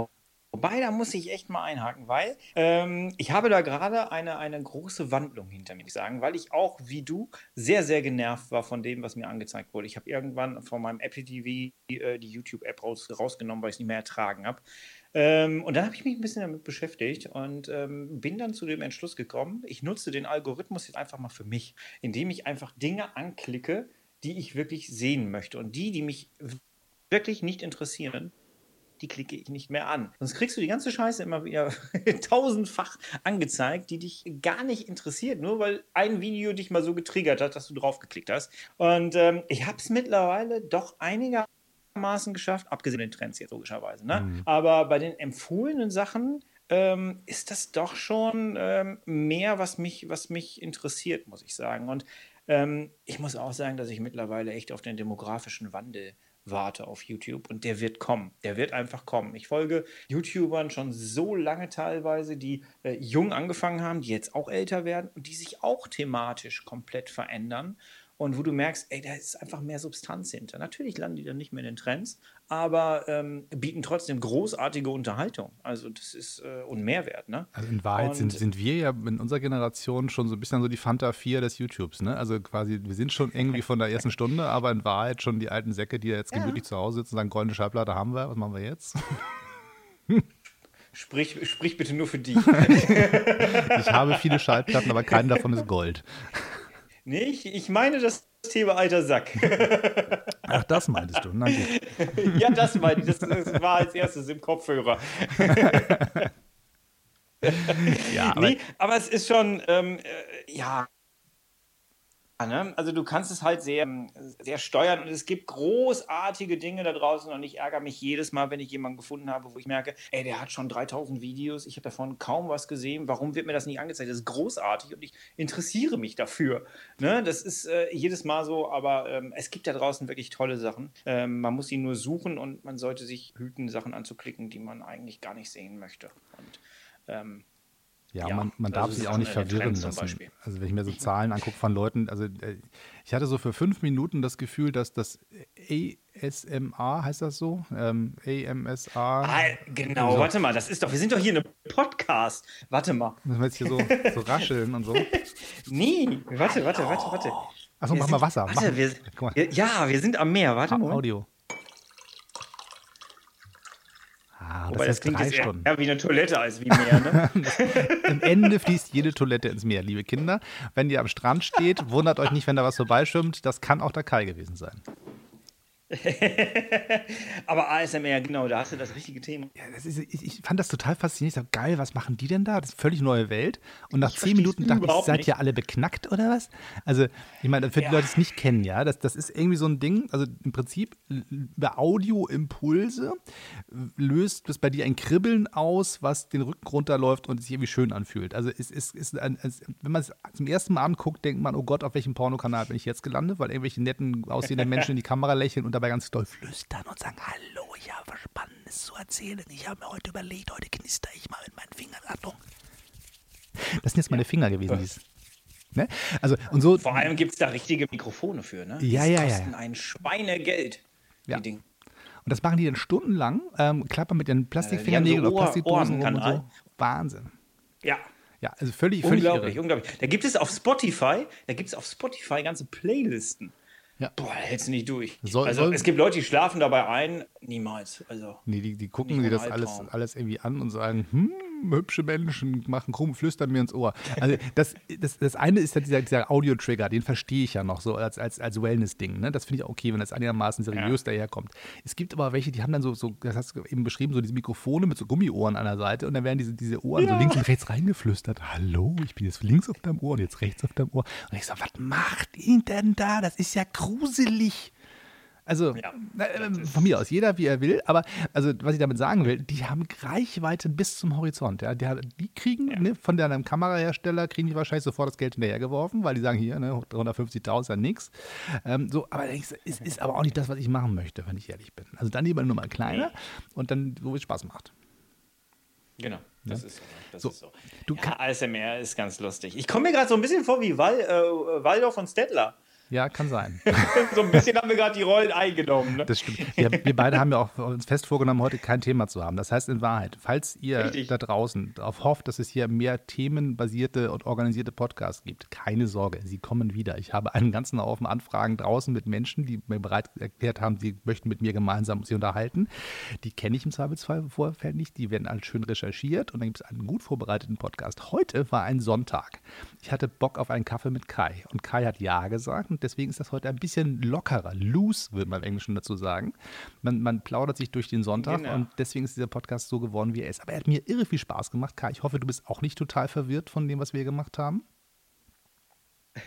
Wobei, da muss ich echt mal einhaken, weil ähm, ich habe da gerade eine, eine große Wandlung hinter mir, sagen, weil ich auch, wie du, sehr, sehr genervt war von dem, was mir angezeigt wurde. Ich habe irgendwann von meinem Apple TV äh, die YouTube-App raus, rausgenommen, weil ich es nicht mehr ertragen habe. Ähm, und dann habe ich mich ein bisschen damit beschäftigt und ähm, bin dann zu dem Entschluss gekommen, ich nutze den Algorithmus jetzt einfach mal für mich, indem ich einfach Dinge anklicke, die ich wirklich sehen möchte. Und die, die mich wirklich nicht interessieren, die klicke ich nicht mehr an. Sonst kriegst du die ganze Scheiße immer wieder tausendfach angezeigt, die dich gar nicht interessiert, nur weil ein Video dich mal so getriggert hat, dass du drauf geklickt hast. Und ähm, ich habe es mittlerweile doch einigermaßen geschafft, abgesehen von den Trends jetzt logischerweise. Ne? Mhm. Aber bei den empfohlenen Sachen ähm, ist das doch schon ähm, mehr, was mich, was mich interessiert, muss ich sagen. Und ähm, ich muss auch sagen, dass ich mittlerweile echt auf den demografischen Wandel warte auf YouTube und der wird kommen. Der wird einfach kommen. Ich folge YouTubern schon so lange teilweise, die äh, jung angefangen haben, die jetzt auch älter werden und die sich auch thematisch komplett verändern und wo du merkst, ey, da ist einfach mehr Substanz hinter. Natürlich landen die dann nicht mehr in den Trends, aber ähm, bieten trotzdem großartige Unterhaltung. Also das ist äh, und Mehrwert, ne? Also in Wahrheit und, sind, sind wir ja in unserer Generation schon so ein bisschen so die Fanta 4 des YouTubes, ne? Also quasi, wir sind schon irgendwie von der ersten Stunde, aber in Wahrheit schon die alten Säcke, die jetzt gemütlich ja. zu Hause sitzen und sagen, goldene Schallplatte haben wir, was machen wir jetzt? Sprich, sprich bitte nur für die. ich habe viele Schallplatten, aber keine davon ist Gold. Nee, ich, ich meine das Thema alter Sack. Ach, das meintest du. Na gut. ja, das meinte ich. Das, das war als erstes im Kopfhörer. ja, aber, nee, aber es ist schon, ähm, äh, ja, Ne? Also du kannst es halt sehr, sehr steuern und es gibt großartige Dinge da draußen und ich ärgere mich jedes Mal, wenn ich jemanden gefunden habe, wo ich merke, ey, der hat schon 3000 Videos, ich habe davon kaum was gesehen, warum wird mir das nicht angezeigt? Das ist großartig und ich interessiere mich dafür. Ne? Das ist äh, jedes Mal so, aber ähm, es gibt da draußen wirklich tolle Sachen. Ähm, man muss sie nur suchen und man sollte sich hüten, Sachen anzuklicken, die man eigentlich gar nicht sehen möchte. Und ähm, ja, ja, man, man darf sich auch nicht verwirren lassen. Also wenn ich mir so Zahlen angucke von Leuten, also äh, ich hatte so für fünf Minuten das Gefühl, dass das ASMA, heißt das so? Ähm, AMSA. Ah, genau, so. warte mal, das ist doch, wir sind doch hier in einem Podcast. Warte mal. Müssen wir jetzt hier so, so rascheln und so? nee, warte, warte, warte, warte. Achso, mach mal Wasser. Warte, mach. Wir, ja, wir sind am Meer, warte mal. Audio. Ah, Wobei das, das klingt jetzt Stunden. eher wie eine Toilette als wie Meer. Ne? Am Ende fließt jede Toilette ins Meer, liebe Kinder. Wenn ihr am Strand steht, wundert euch nicht, wenn da was vorbeischwimmt. Das kann auch der Kai gewesen sein. Aber ASMR, genau, da hast du das richtige Thema. Ja, ist, ich, ich, fand das total faszinierend. Ich dachte, geil, was machen die denn da? Das ist völlig neue Welt. Und nach ich zehn Minuten dachte ich, seid ihr alle beknackt oder was? Also, ich meine, für ja. die Leute, die es nicht kennen, ja, das, das ist irgendwie so ein Ding. Also im Prinzip über Audioimpulse löst das bei dir ein Kribbeln aus, was den Rücken runterläuft und sich irgendwie schön anfühlt. Also es ist, ist ein, es, wenn man es zum ersten Mal anguckt, denkt man, oh Gott, auf welchem Pornokanal bin ich jetzt gelandet, weil irgendwelche netten aussehenden Menschen in die Kamera lächeln und dabei ganz doll flüstern und sagen, hallo, ich habe was Spannendes zu erzählen. Ich habe mir heute überlegt, heute knister ich mal mit meinen Fingern. Achtung. Das sind jetzt meine Finger gewesen, dies. Ne? Also, und so, Vor allem gibt es da richtige Mikrofone für, ne? Ja, die ja, kosten ja. ein Schweinegeld, ja. die Und das machen die dann stundenlang, ähm, klappern mit ihren Plastikfingernägeln äh, so oder Plastikdosen rum und so. Wahnsinn. Ja. Ja, also völlig, völlig unglaublich, irre. unglaublich. Da gibt es auf Spotify, da gibt es auf Spotify ganze Playlisten Ja. Boah, hältst du nicht durch. Soll, also soll, es gibt Leute, die schlafen dabei ein. Niemals. Also, nee, die, die gucken sich das alles, alles irgendwie an und sagen, hm, hübsche Menschen machen krumm, flüstern mir ins Ohr. Also das, das, das eine ist ja dieser, dieser Audio-Trigger, den verstehe ich ja noch so als, als, als Wellness-Ding. Ne? Das finde ich auch okay, wenn das einigermaßen seriös ja. daherkommt. Es gibt aber welche, die haben dann so, so, das hast du eben beschrieben, so diese Mikrofone mit so Gummiohren an der Seite und dann werden diese, diese Ohren ja. so links und rechts reingeflüstert. Hallo, ich bin jetzt links auf deinem Ohr und jetzt rechts auf deinem Ohr. Und ich so, was macht ihn denn da? Das ist ja gruselig. Also ja, äh, von mir aus, jeder wie er will, aber also was ich damit sagen will, die haben Reichweite bis zum Horizont. Ja. Die, die kriegen ja. ne, von deinem Kamerahersteller, kriegen die wahrscheinlich sofort das Geld hinterhergeworfen, weil die sagen, hier, ne, 350.000 ist ja nichts. Ähm, so, aber es ist, ist, aber auch nicht das, was ich machen möchte, wenn ich ehrlich bin. Also dann lieber nur mal kleiner und dann, wo es Spaß macht. Genau, das ja. ist so. Das so, ist so. Du ja, ASMR ist ganz lustig. Ich komme mir gerade so ein bisschen vor wie Wal, äh, Waldorf und Stettler. Ja, kann sein. so ein bisschen haben wir gerade die Rollen eingenommen. Ne? Das stimmt. Wir, wir, beide haben ja auch uns fest vorgenommen, heute kein Thema zu haben. Das heißt in Wahrheit, falls ihr Richtig. da draußen darauf hofft, dass es hier mehr themenbasierte und organisierte Podcasts gibt, keine Sorge, sie kommen wieder. Ich habe einen ganzen Haufen Anfragen draußen mit Menschen, die mir bereit erklärt haben, sie möchten mit mir gemeinsam sich unterhalten. Die kenne ich im Zweifelsfall im Vorfeld nicht. Die werden alle schön recherchiert und dann gibt es einen gut vorbereiteten Podcast. Heute war ein Sonntag. Ich hatte Bock auf einen Kaffee mit Kai und Kai hat Ja gesagt und deswegen ist das heute ein bisschen lockerer. Loose, würde man im Englischen dazu sagen. Man, man plaudert sich durch den Sonntag genau. und deswegen ist dieser Podcast so geworden, wie er ist. Aber er hat mir irre viel Spaß gemacht. Kai, ich hoffe, du bist auch nicht total verwirrt von dem, was wir gemacht haben.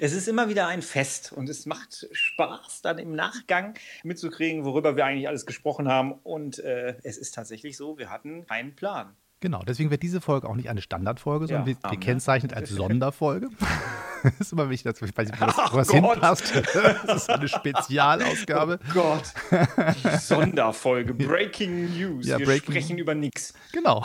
es ist immer wieder ein Fest und es macht Spaß, dann im Nachgang mitzukriegen, worüber wir eigentlich alles gesprochen haben. Und äh, es ist tatsächlich so, wir hatten keinen Plan. Genau, deswegen wird diese Folge auch nicht eine Standardfolge, sondern ja, wird gekennzeichnet als Sonderfolge. das ist immer wichtig, dass ich weiß nicht, wo das, wo das hinpasst. Das ist eine Spezialausgabe. Oh Gott. Sonderfolge. Breaking News. Ja, Wir breaking, sprechen über nichts. Genau.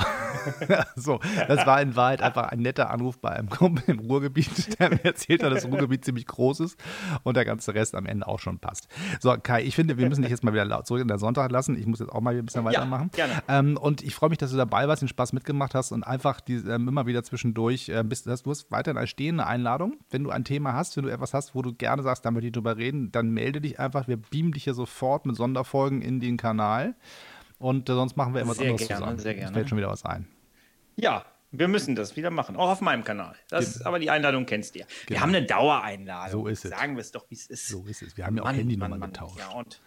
so, das war in Wahrheit einfach ein netter Anruf bei einem Kumpel im Ruhrgebiet, der mir erzählt hat, dass das Ruhrgebiet ziemlich groß ist und der ganze Rest am Ende auch schon passt. So, Kai, ich finde, wir müssen dich jetzt mal wieder zurück in den Sonntag lassen. Ich muss jetzt auch mal ein bisschen weitermachen. Ja, gerne. Ähm, und ich freue mich, dass du dabei warst, den Spaß mitgemacht hast und einfach die, ähm, immer wieder zwischendurch äh, bist. Du hast weiterhin eine stehende Einladung wenn du ein Thema hast, wenn du etwas hast, wo du gerne sagst, da möchte ich drüber reden, dann melde dich einfach. Wir beamen dich hier sofort mit Sonderfolgen in den Kanal. Und äh, sonst machen wir immer was anderes gerne, zusammen. Sehr gerne. Fällt schon wieder was ein. Ja, wir müssen das wieder machen, auch auf meinem Kanal. Das. Aber die Einladung kennst du ja. Wir genau. haben eine Dauereinladung. So ist es. Sagen wir es doch, wie es ist. So ist es. Wir haben ja auch Handynummern getauscht. Ja, und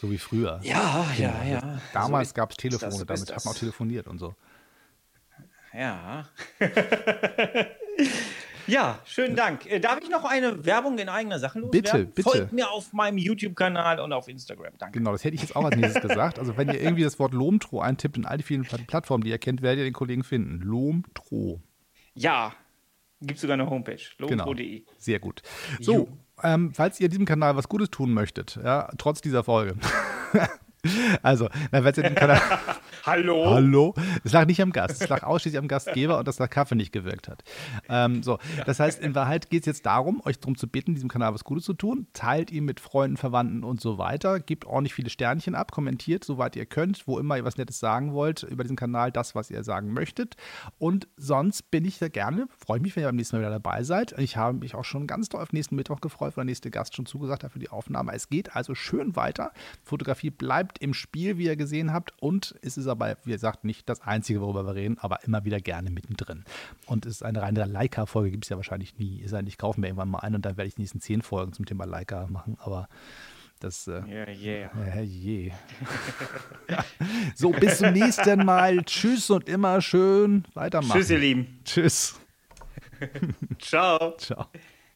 so wie früher. Ja, ja, genau. ja. Damals so gab es Telefone, damit hat man auch telefoniert und so. Ja. Ja, schönen Dank. Äh, darf ich noch eine Werbung in eigener Sache loswerden? Bitte, bitte. Folgt mir auf meinem YouTube-Kanal und auf Instagram. Danke. Genau, das hätte ich jetzt auch als nächstes gesagt. Also, wenn ihr irgendwie das Wort Lomtro eintippt in all die vielen Plattformen, die ihr kennt, werdet ihr den Kollegen finden. Lomtro. Ja, gibt sogar eine Homepage. Lomtro.de. Genau. Sehr gut. So, ähm, falls ihr diesem Kanal was Gutes tun möchtet, ja, trotz dieser Folge. Also, na, falls ihr den Kanal. Hallo? Hallo? Es lag nicht am Gast, es lag ausschließlich am Gastgeber und dass der Kaffee nicht gewirkt hat. Ähm, so, das heißt, in Wahrheit geht es jetzt darum, euch darum zu bitten, diesem Kanal was Gutes zu tun. Teilt ihn mit Freunden, Verwandten und so weiter. Gebt ordentlich viele Sternchen ab, kommentiert, soweit ihr könnt, wo immer ihr was Nettes sagen wollt über diesen Kanal, das, was ihr sagen möchtet. Und sonst bin ich da gerne, freue mich, wenn ihr beim nächsten Mal wieder dabei seid. Ich habe mich auch schon ganz doll auf nächsten Mittwoch gefreut, weil der nächste Gast schon zugesagt hat für die Aufnahme. Es geht also schön weiter. Fotografie bleibt im Spiel, wie ihr gesehen habt. Und es ist aber, wie gesagt, nicht das Einzige, worüber wir reden, aber immer wieder gerne mittendrin. Und es ist eine reine Leica-Folge, gibt es ja wahrscheinlich nie. Ist nicht, kaufen wir irgendwann mal ein und dann werde ich die nächsten zehn Folgen zum Thema Leica machen. Aber das. Äh, yeah, yeah. Äh, yeah. so, bis zum nächsten Mal. Tschüss und immer schön weitermachen. Tschüss, ihr Lieben. Tschüss. Ciao. Ciao.